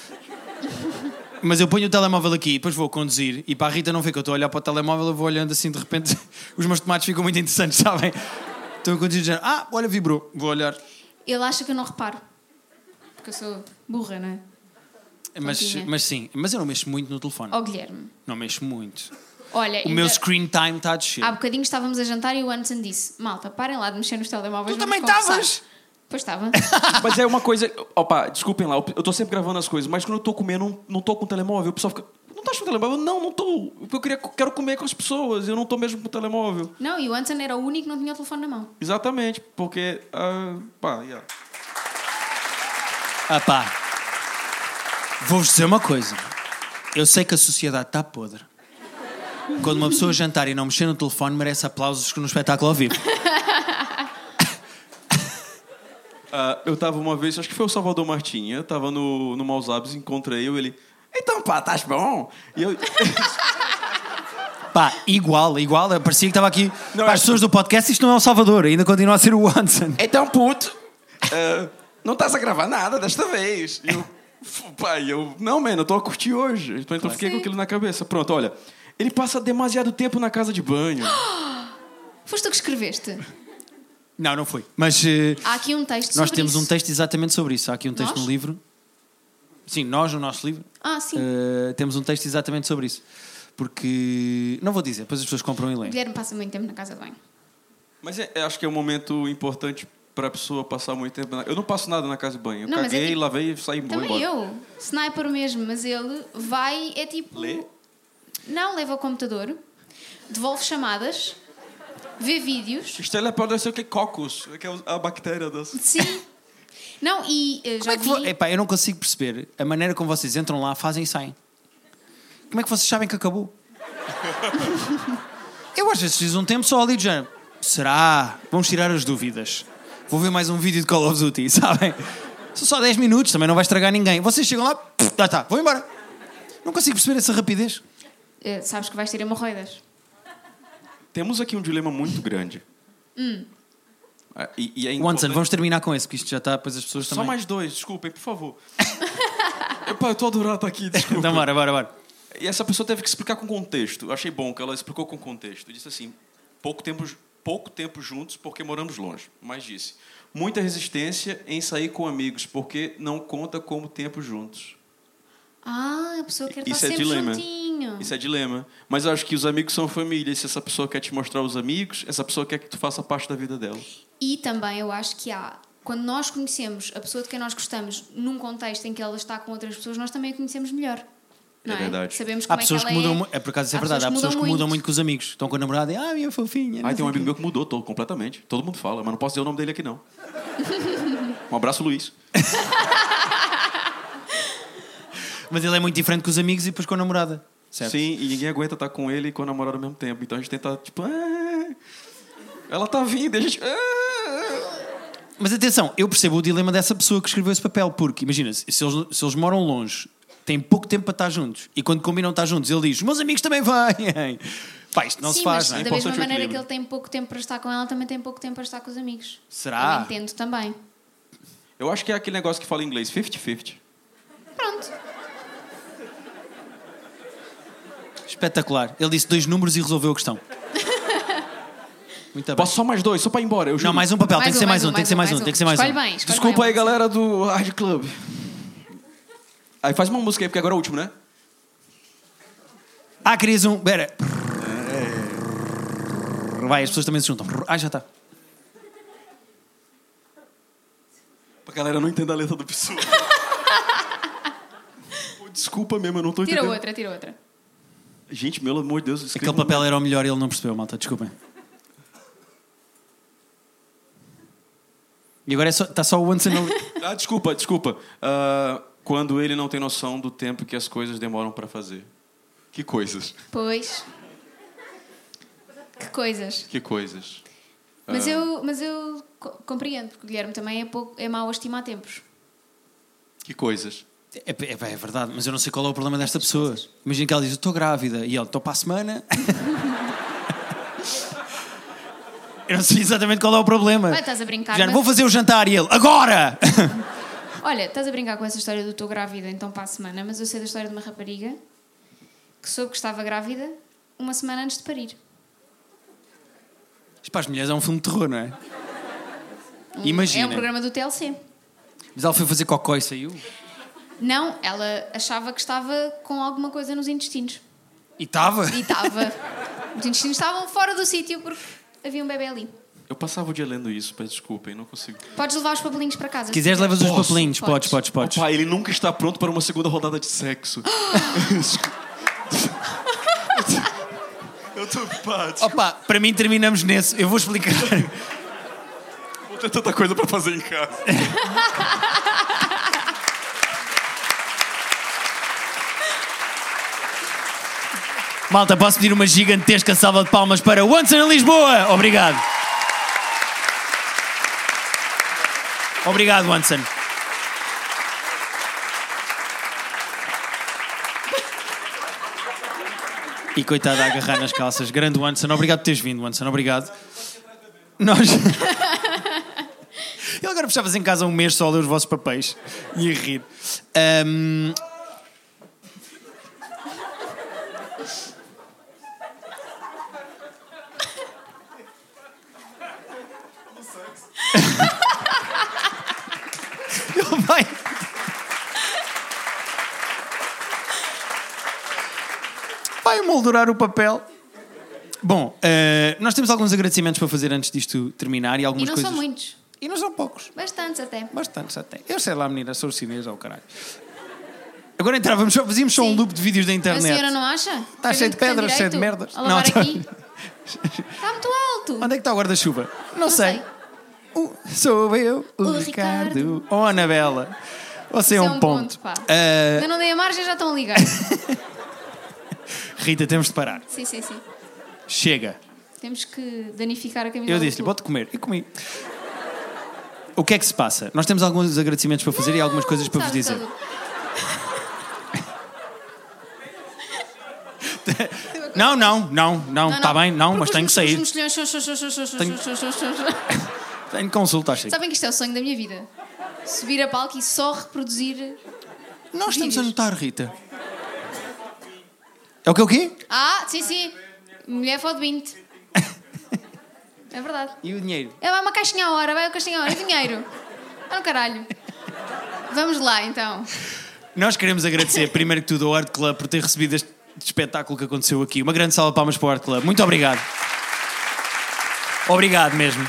Mas eu ponho o telemóvel aqui e depois vou conduzir e para a Rita não ver que eu estou a olhar para o telemóvel, eu vou olhando assim de repente. [LAUGHS] Os meus tomates ficam muito interessantes, sabem? Estou a conduzir e dizendo, ah, olha, vibrou. Vou olhar. Ele acha que eu não reparo. Porque eu sou burra, não é? Mas, Continha. mas sim, mas eu não mexo muito no telefone. Ó Guilherme. Não mexo muito. Olha, O ainda- meu screen time está a descer. há bocadinho estávamos a jantar e o Anderson disse: Malta, parem lá de mexer nos telemóveis. Tu vamos também conversar." estavas? Pois estava. [LAUGHS] Mas é uma coisa. Opa, desculpem lá, eu tô sempre gravando as coisas, mas quando eu tô comendo, não, não tô com o telemóvel, o pessoal fica. Não tá com o telemóvel? Não, não tô. Porque eu queria, quero comer com as pessoas, eu não tô mesmo com o telemóvel. não, e o Anderson era o único que não tinha o telefone na mão. Exatamente, porque. ah, pá, yeah. Ah pá, vou-vos dizer uma coisa. Eu sei que a sociedade está podre. Quando uma pessoa jantar e não mexer no telefone, merece aplausos no espetáculo ao vivo. Ah, eu tava uma vez, acho que foi o Salvador Martim, eu tava no, no Maus Hábitos, encontrei eu, ele. Então, pá, estás bom? E eu. [LAUGHS] Pá, igual, igual. Parecia que estava aqui. Não, Para é- as pessoas do podcast, isto não é o Salvador, ainda continua a ser o Watson. Então, puto, ah, não estás a gravar nada desta vez. E eu, "F- pai, eu, não, mano, eu tô a curtir hoje. Então eu fiquei com aquilo na cabeça. Pronto, olha, ele passa demasiado tempo na casa de banho. [GASPS] Foste tu que escreveste. Não, não foi. Mas eh, Há aqui um texto nós sobre temos isso. um texto exatamente sobre isso. Há aqui um texto Nós? no livro. Sim, nós, no nosso livro, Ah, sim. eh, temos um texto exatamente sobre isso. Porque. Não vou dizer, depois as pessoas compram e O leem. Guilherme passa muito tempo na casa de banho. Mas é, é, acho que é um momento importante pra pessoa passar muito tempo na... Eu não passo nada na casa de banho. Eu Não, mas é caguei, tipo- lavei e saí vou Também embora. eu. Sniper mesmo, mas ele vai, é tipo. Lê? Não, leva o computador, devolve chamadas, vê vídeos. Isto ele pode ser o que? Cocos, que é a bactéria das... Sim. [LAUGHS] Não, e eh, Como já é que vi. vo- Epá, eu não consigo perceber a maneira como vocês entram lá, fazem e saem. Como é que vocês sabem que acabou? [LAUGHS] eu às vezes fiz um tempo só ali de género. Será? Vamos tirar as dúvidas. Vou ver mais um vídeo de Call of Duty, [LAUGHS] sabem? São só 10 minutos, também não vai estragar ninguém. Vocês chegam lá, já está, vou embora. Não consigo perceber essa rapidez. Eh, sabes que vais ter hemorroidas. Temos aqui um dilema muito grande. Hum. Ah, E, e é Onsen, importante- vamos terminar com esse, porque isto já está, depois as pessoas Só também. mais dois, desculpem, por favor. [LAUGHS] Epá, eu tô adorando estar aqui, desculpa. Então, bora, bora, bora. E essa pessoa teve que explicar com contexto. Eu achei bom que ela explicou com contexto. Disse assim: pouco tempo, pouco tempo juntos porque moramos longe. Mas disse: muita resistência em sair com amigos porque não conta como tempo juntos. Ah, a pessoa quer Isso estar é sempre dilema. juntinho. Isso é dilema. Mas eu acho que os amigos são família. E se essa pessoa quer te mostrar os amigos, essa pessoa quer que tu faça parte da vida dela. E também eu acho que há. Quando nós conhecemos a pessoa de quem nós gostamos num contexto em que ela está com outras pessoas, nós também a conhecemos melhor. Não É é? verdade. Sabemos Há como pessoas é que que ela mudam. é. É por acaso isso é Há verdade. Há pessoas que mudam muito com os amigos. Estão com a namorada e. Ah, minha fofinha. Ah, tem um amigo quê." meu que mudou todo, completamente. Todo mundo fala, mas não posso dizer o nome dele aqui, não. [LAUGHS] Um abraço, Luiz. [LAUGHS] Mas ele é muito diferente com os amigos e depois com a namorada. Certo? Sim, e ninguém aguenta estar com ele e com a namorada ao mesmo tempo. Então a gente tenta, tipo, "Ah, ela tá vindo, e a gente. "Ah." Mas atenção, eu percebo o dilema dessa pessoa que escreveu esse papel, porque imagina, se eles, se eles moram longe, têm pouco tempo para estar juntos, e quando combinam estar juntos, ele diz: Meus amigos também vêm. Pá, isto não Sim, se faz, mas não é? da mesma maneira que ele tem pouco tempo para estar com ela, também tem pouco tempo para estar com os amigos. Será? Eu entendo também. Eu acho que é aquele negócio que fala em inglês, 50-50. Pronto. Espetacular. Ele disse dois números e resolveu a questão. Muito bem. Posso só mais dois, só para ir embora? Eu juro. Não, mais um papel, tem que ser mais um, tem que ser mais um, tem que ser mais Escolhe um. bem, escolhe Desculpa bem. aí, galera do Hard Club. Aí faz uma música aí, porque agora é o último, né? Ah, querias um. Pera. Vai, as pessoas também se juntam. Ah, já está. Pra galera não entender a letra do pessoal. [LAUGHS] Desculpa mesmo, eu não tô Tira entendendo. outra, tira outra. Gente, pelo amor de Deus, Aquele um- papel era o melhor e ele não percebeu, malta, desculpem. E agora é só- está só o Once and a- Ah, desculpa, desculpa. Ah, quando ele não tem noção do tempo que as coisas demoram pra fazer. Que coisas? Pois. Que coisas. Que coisas? Mas Ah. eu, mas eu co- compreendo, porque o Guilherme também é, pouco, é mau a estimar tempos. Que coisas? É, é, é verdade, mas eu não sei qual é o problema desta pessoa. Imagina que ela diz: Eu estou grávida. E ele: Estou para a semana. [LAUGHS] eu não sei exatamente qual é o problema. Ah, estás a brincar, Já mas- vou fazer o jantar e ele: Agora! [LAUGHS] Olha, estás a brincar com essa história do estou grávida então para a semana, mas eu sei da história de uma rapariga que soube que estava grávida uma semana antes de parir. Isto para as mulheres é um filme de terror, não é? Um- Imagina. É um programa do TLC. Mas ela foi fazer cocó e saiu. Não, ela achava que estava com alguma coisa nos intestinos. E estava. E estava. Os intestinos estavam fora do sítio porque havia um bebê ali. Eu passava o dia lendo isso, peço desculpem, não consigo. Podes levar os papelinhos para casa. Se quiseres, levas os papelinhos. Podes, podes, podes. Pai, ele nunca está pronto para uma segunda rodada de sexo. [GASPS] eu tô ocupado. Opa, para mim terminamos nesse. Eu vou explicar. Vou ter tanta coisa para fazer em casa. [LAUGHS] Malta, posso pedir uma gigantesca salva de palmas para Once in Lisboa? Obrigado. Obrigado, Onsen. E coitada a agarrar nas calças. Grande Onsen. Obrigado por teres vindo, Onsen. Obrigado. Nós. [LAUGHS] Ele agora fechavas em casa um mês só a ler os vossos papéis e a rir. Ahm, Ele vai. Moldurar o papel. Bom, eh, nós temos alguns agradecimentos para fazer antes disto terminar e E algumas não coisas. são muitos. E não são poucos. Bastantes até. Bastantes até. Eu sei lá, menina, sou chinês ou caralho. Agora entrávamos, só- fazíamos só um Sim. loop de vídeos da A internet. senhora não acha? Está cheio a de pedras, cheio de merdas. A lavar tá- aqui? Está muito alto. Onde é que está o guarda-chuva? Não, sei. sei. Uh, sou eu, o, O Ricardo. Ricardo. Oh, Anabela. Você é Isso um, ponto. pá. Ah, Ainda não dei a margem, já estão a ligar. [LAUGHS] Rita, temos de parar. sim, sim, sim. Chega. Temos que danificar a camisola. Eu disse-lhe, pode comer. E comi. O que é que se passa? Nós temos alguns agradecimentos para fazer e algumas coisas para vos Sabe, dizer. Não, não, não, não, está bem, não, mas tenho que sair. Tenho consulta, Chico. Sabem que isto é o sonho da minha vida. Subir a palco e só reproduzir. Nós estamos a notar, Rita. É o que o quê? Ah, sim, sim. Mulher foto 20. É verdade. E o dinheiro? É, vai uma caixinha à hora, vai uma caixinha à hora. E dinheiro? Ah, no caralho. Vamos lá, então. Nós queremos agradecer, primeiro que tudo, ao Art Club por ter recebido este espetáculo que aconteceu aqui. Uma grande salva de palmas para o Art Club. Muito obrigado. Obrigado mesmo.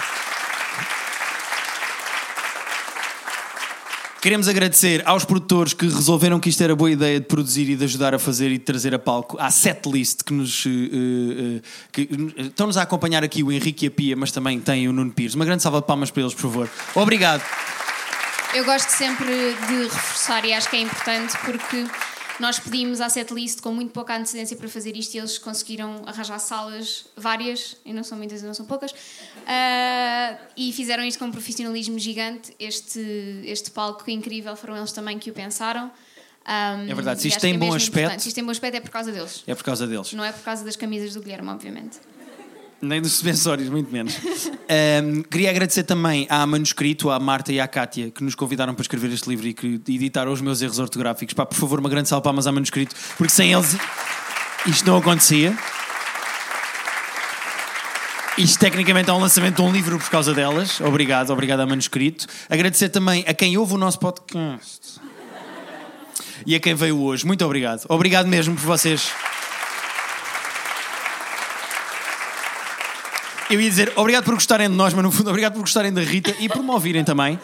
Queremos agradecer aos produtores que resolveram que isto era boa ideia de produzir e de ajudar a fazer e de trazer a palco. À setlist que nos. eh, eh, que, eh, estão-nos a acompanhar aqui o Henrique e a Pia, mas também tem o Nuno Pires. Uma grande salva de palmas para eles, por favor. Obrigado. Eu gosto sempre de reforçar e acho que é importante porque nós pedimos à setlist com muito pouca antecedência para fazer isto e eles conseguiram arranjar salas várias, e não são muitas e não são poucas, ah, e fizeram isto com um profissionalismo gigante. Este, este palco incrível foram eles também que o pensaram. Ah, É verdade, se isto tem é bom aspecto-. Se isto tem bom aspecto é por causa deles. É por causa deles. Não é por causa das camisas do Guilherme, obviamente. Nem dos suspensórios, muito menos. Ahm, queria agradecer também à Manuscrito, à Marta e à Kátia, que nos convidaram para escrever este livro e que editaram os meus erros ortográficos. Pá, por favor, uma grande salva palmas à Manuscrito, porque sem eles isto não acontecia. Isto tecnicamente é um lançamento de um livro por causa delas. Obrigado, obrigado à Manuscrito. Agradecer também a quem ouve o nosso podcast e a quem veio hoje. Muito obrigado. Obrigado mesmo por vocês. Eu ia dizer obrigado por gostarem de nós, mas no fundo obrigado por gostarem da Rita e por me ouvirem também.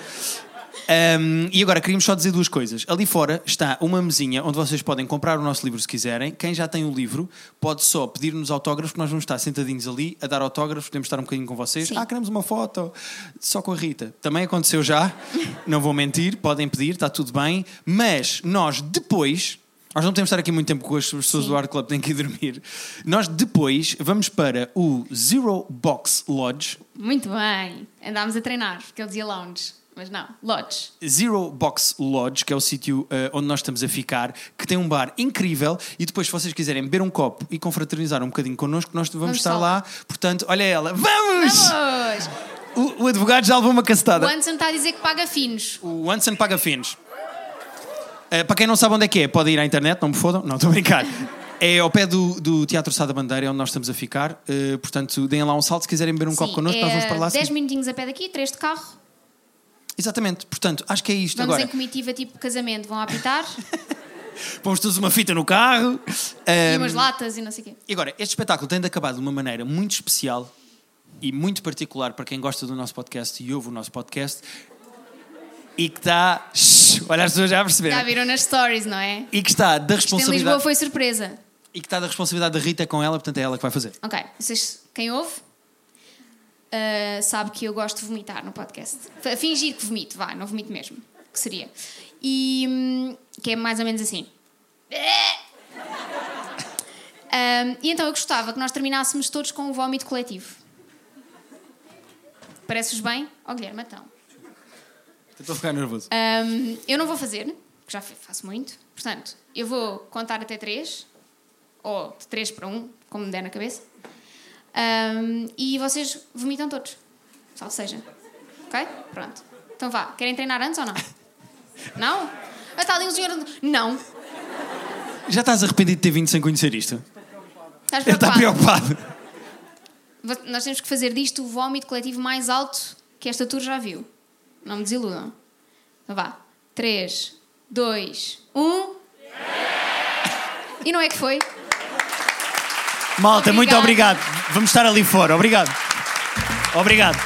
Um, e agora queríamos só dizer duas coisas. Ali fora está uma mesinha onde vocês podem comprar o nosso livro se quiserem. Quem já tem o livro pode só pedir-nos autógrafos, nós vamos estar sentadinhos ali a dar autógrafos, podemos estar um bocadinho com vocês. Sim. Ah, queremos uma foto só com a Rita. Também aconteceu já, não vou mentir, podem pedir, está tudo bem. Mas nós depois. Nós não podemos estar aqui muito tempo com as pessoas Sim. do Art Club, têm que ir dormir. Nós depois vamos para o Zero Box Lodge, Muito bem. Andámos a treinar, porque ele dizia lounge. Mas não, lodge. Zero Box Lodge, que é o sítio eh, onde nós estamos a ficar, que tem um bar incrível. E depois, se vocês quiserem beber um copo e confraternizar um bocadinho connosco, nós vamos, Vamos estar só lá. Portanto, olha ela, vamos! Vamos! O, o advogado já levou uma O cacetada. Anderson está a dizer que paga finos. O Anson paga finos. Eh, para quem não sabe onde é que é, pode ir à internet, não me fodam, não estou a brincar. É ao pé do, do Teatro Sá da Bandeira, é onde nós estamos a ficar. Eh, portanto, deem lá um salto se quiserem beber um copo Sim, connosco, é nós vamos para lá. 10 sim. minutinhos a pé daqui, 3 de carro. Exatamente, portanto, acho que é isto Vamos agora. em comitiva tipo casamento, vão apitar. [LAUGHS] Pomos todos uma fita no carro. e Eh, umas latas e não sei o quê. E agora, este espetáculo tem de acabar de uma maneira muito especial e muito particular para quem gosta do nosso podcast e ouve o nosso podcast e que está. Shhh, olha, as pessoas já Já perceberam. viram nas stories, não é? E que está da Isto em Lisboa responsabilidade. foi surpresa. E que está da responsabilidade da Rita com ela, portanto é ela que vai fazer. Ok, vocês, quem ouve, ah, sabe que eu gosto de vomitar no podcast. Fingir que vomito, vá, não vomito mesmo. Que seria. E hum, que é mais ou menos assim. Ahm, [LAUGHS] e então eu gostava que nós terminássemos todos com um vómito coletivo. Parece-vos bem? Ó Guilherme, então. Estou a ficar nervoso. Ahm, eu não vou fazer, porque já fa- faço muito. Portanto, eu vou contar até três, ou de três para um, como me der na cabeça. Ahm, e vocês vomitam todos. Só seja. Ok? Pronto. Então vá. Querem treinar antes ou não? [LAUGHS] Não? Ah, está ali um senhor. Não. Já estás arrependido de ter vindo sem conhecer isto? Estás Ele está preocupado? preocupado. Nós temos que fazer disto o vómito coletivo mais alto que esta tour já viu. Não me desiludam. Então vá. 3, 2, 1. E não é que foi? Malta, muito Obrigada. obrigado. Vamos estar ali fora. Obrigado. Obrigado.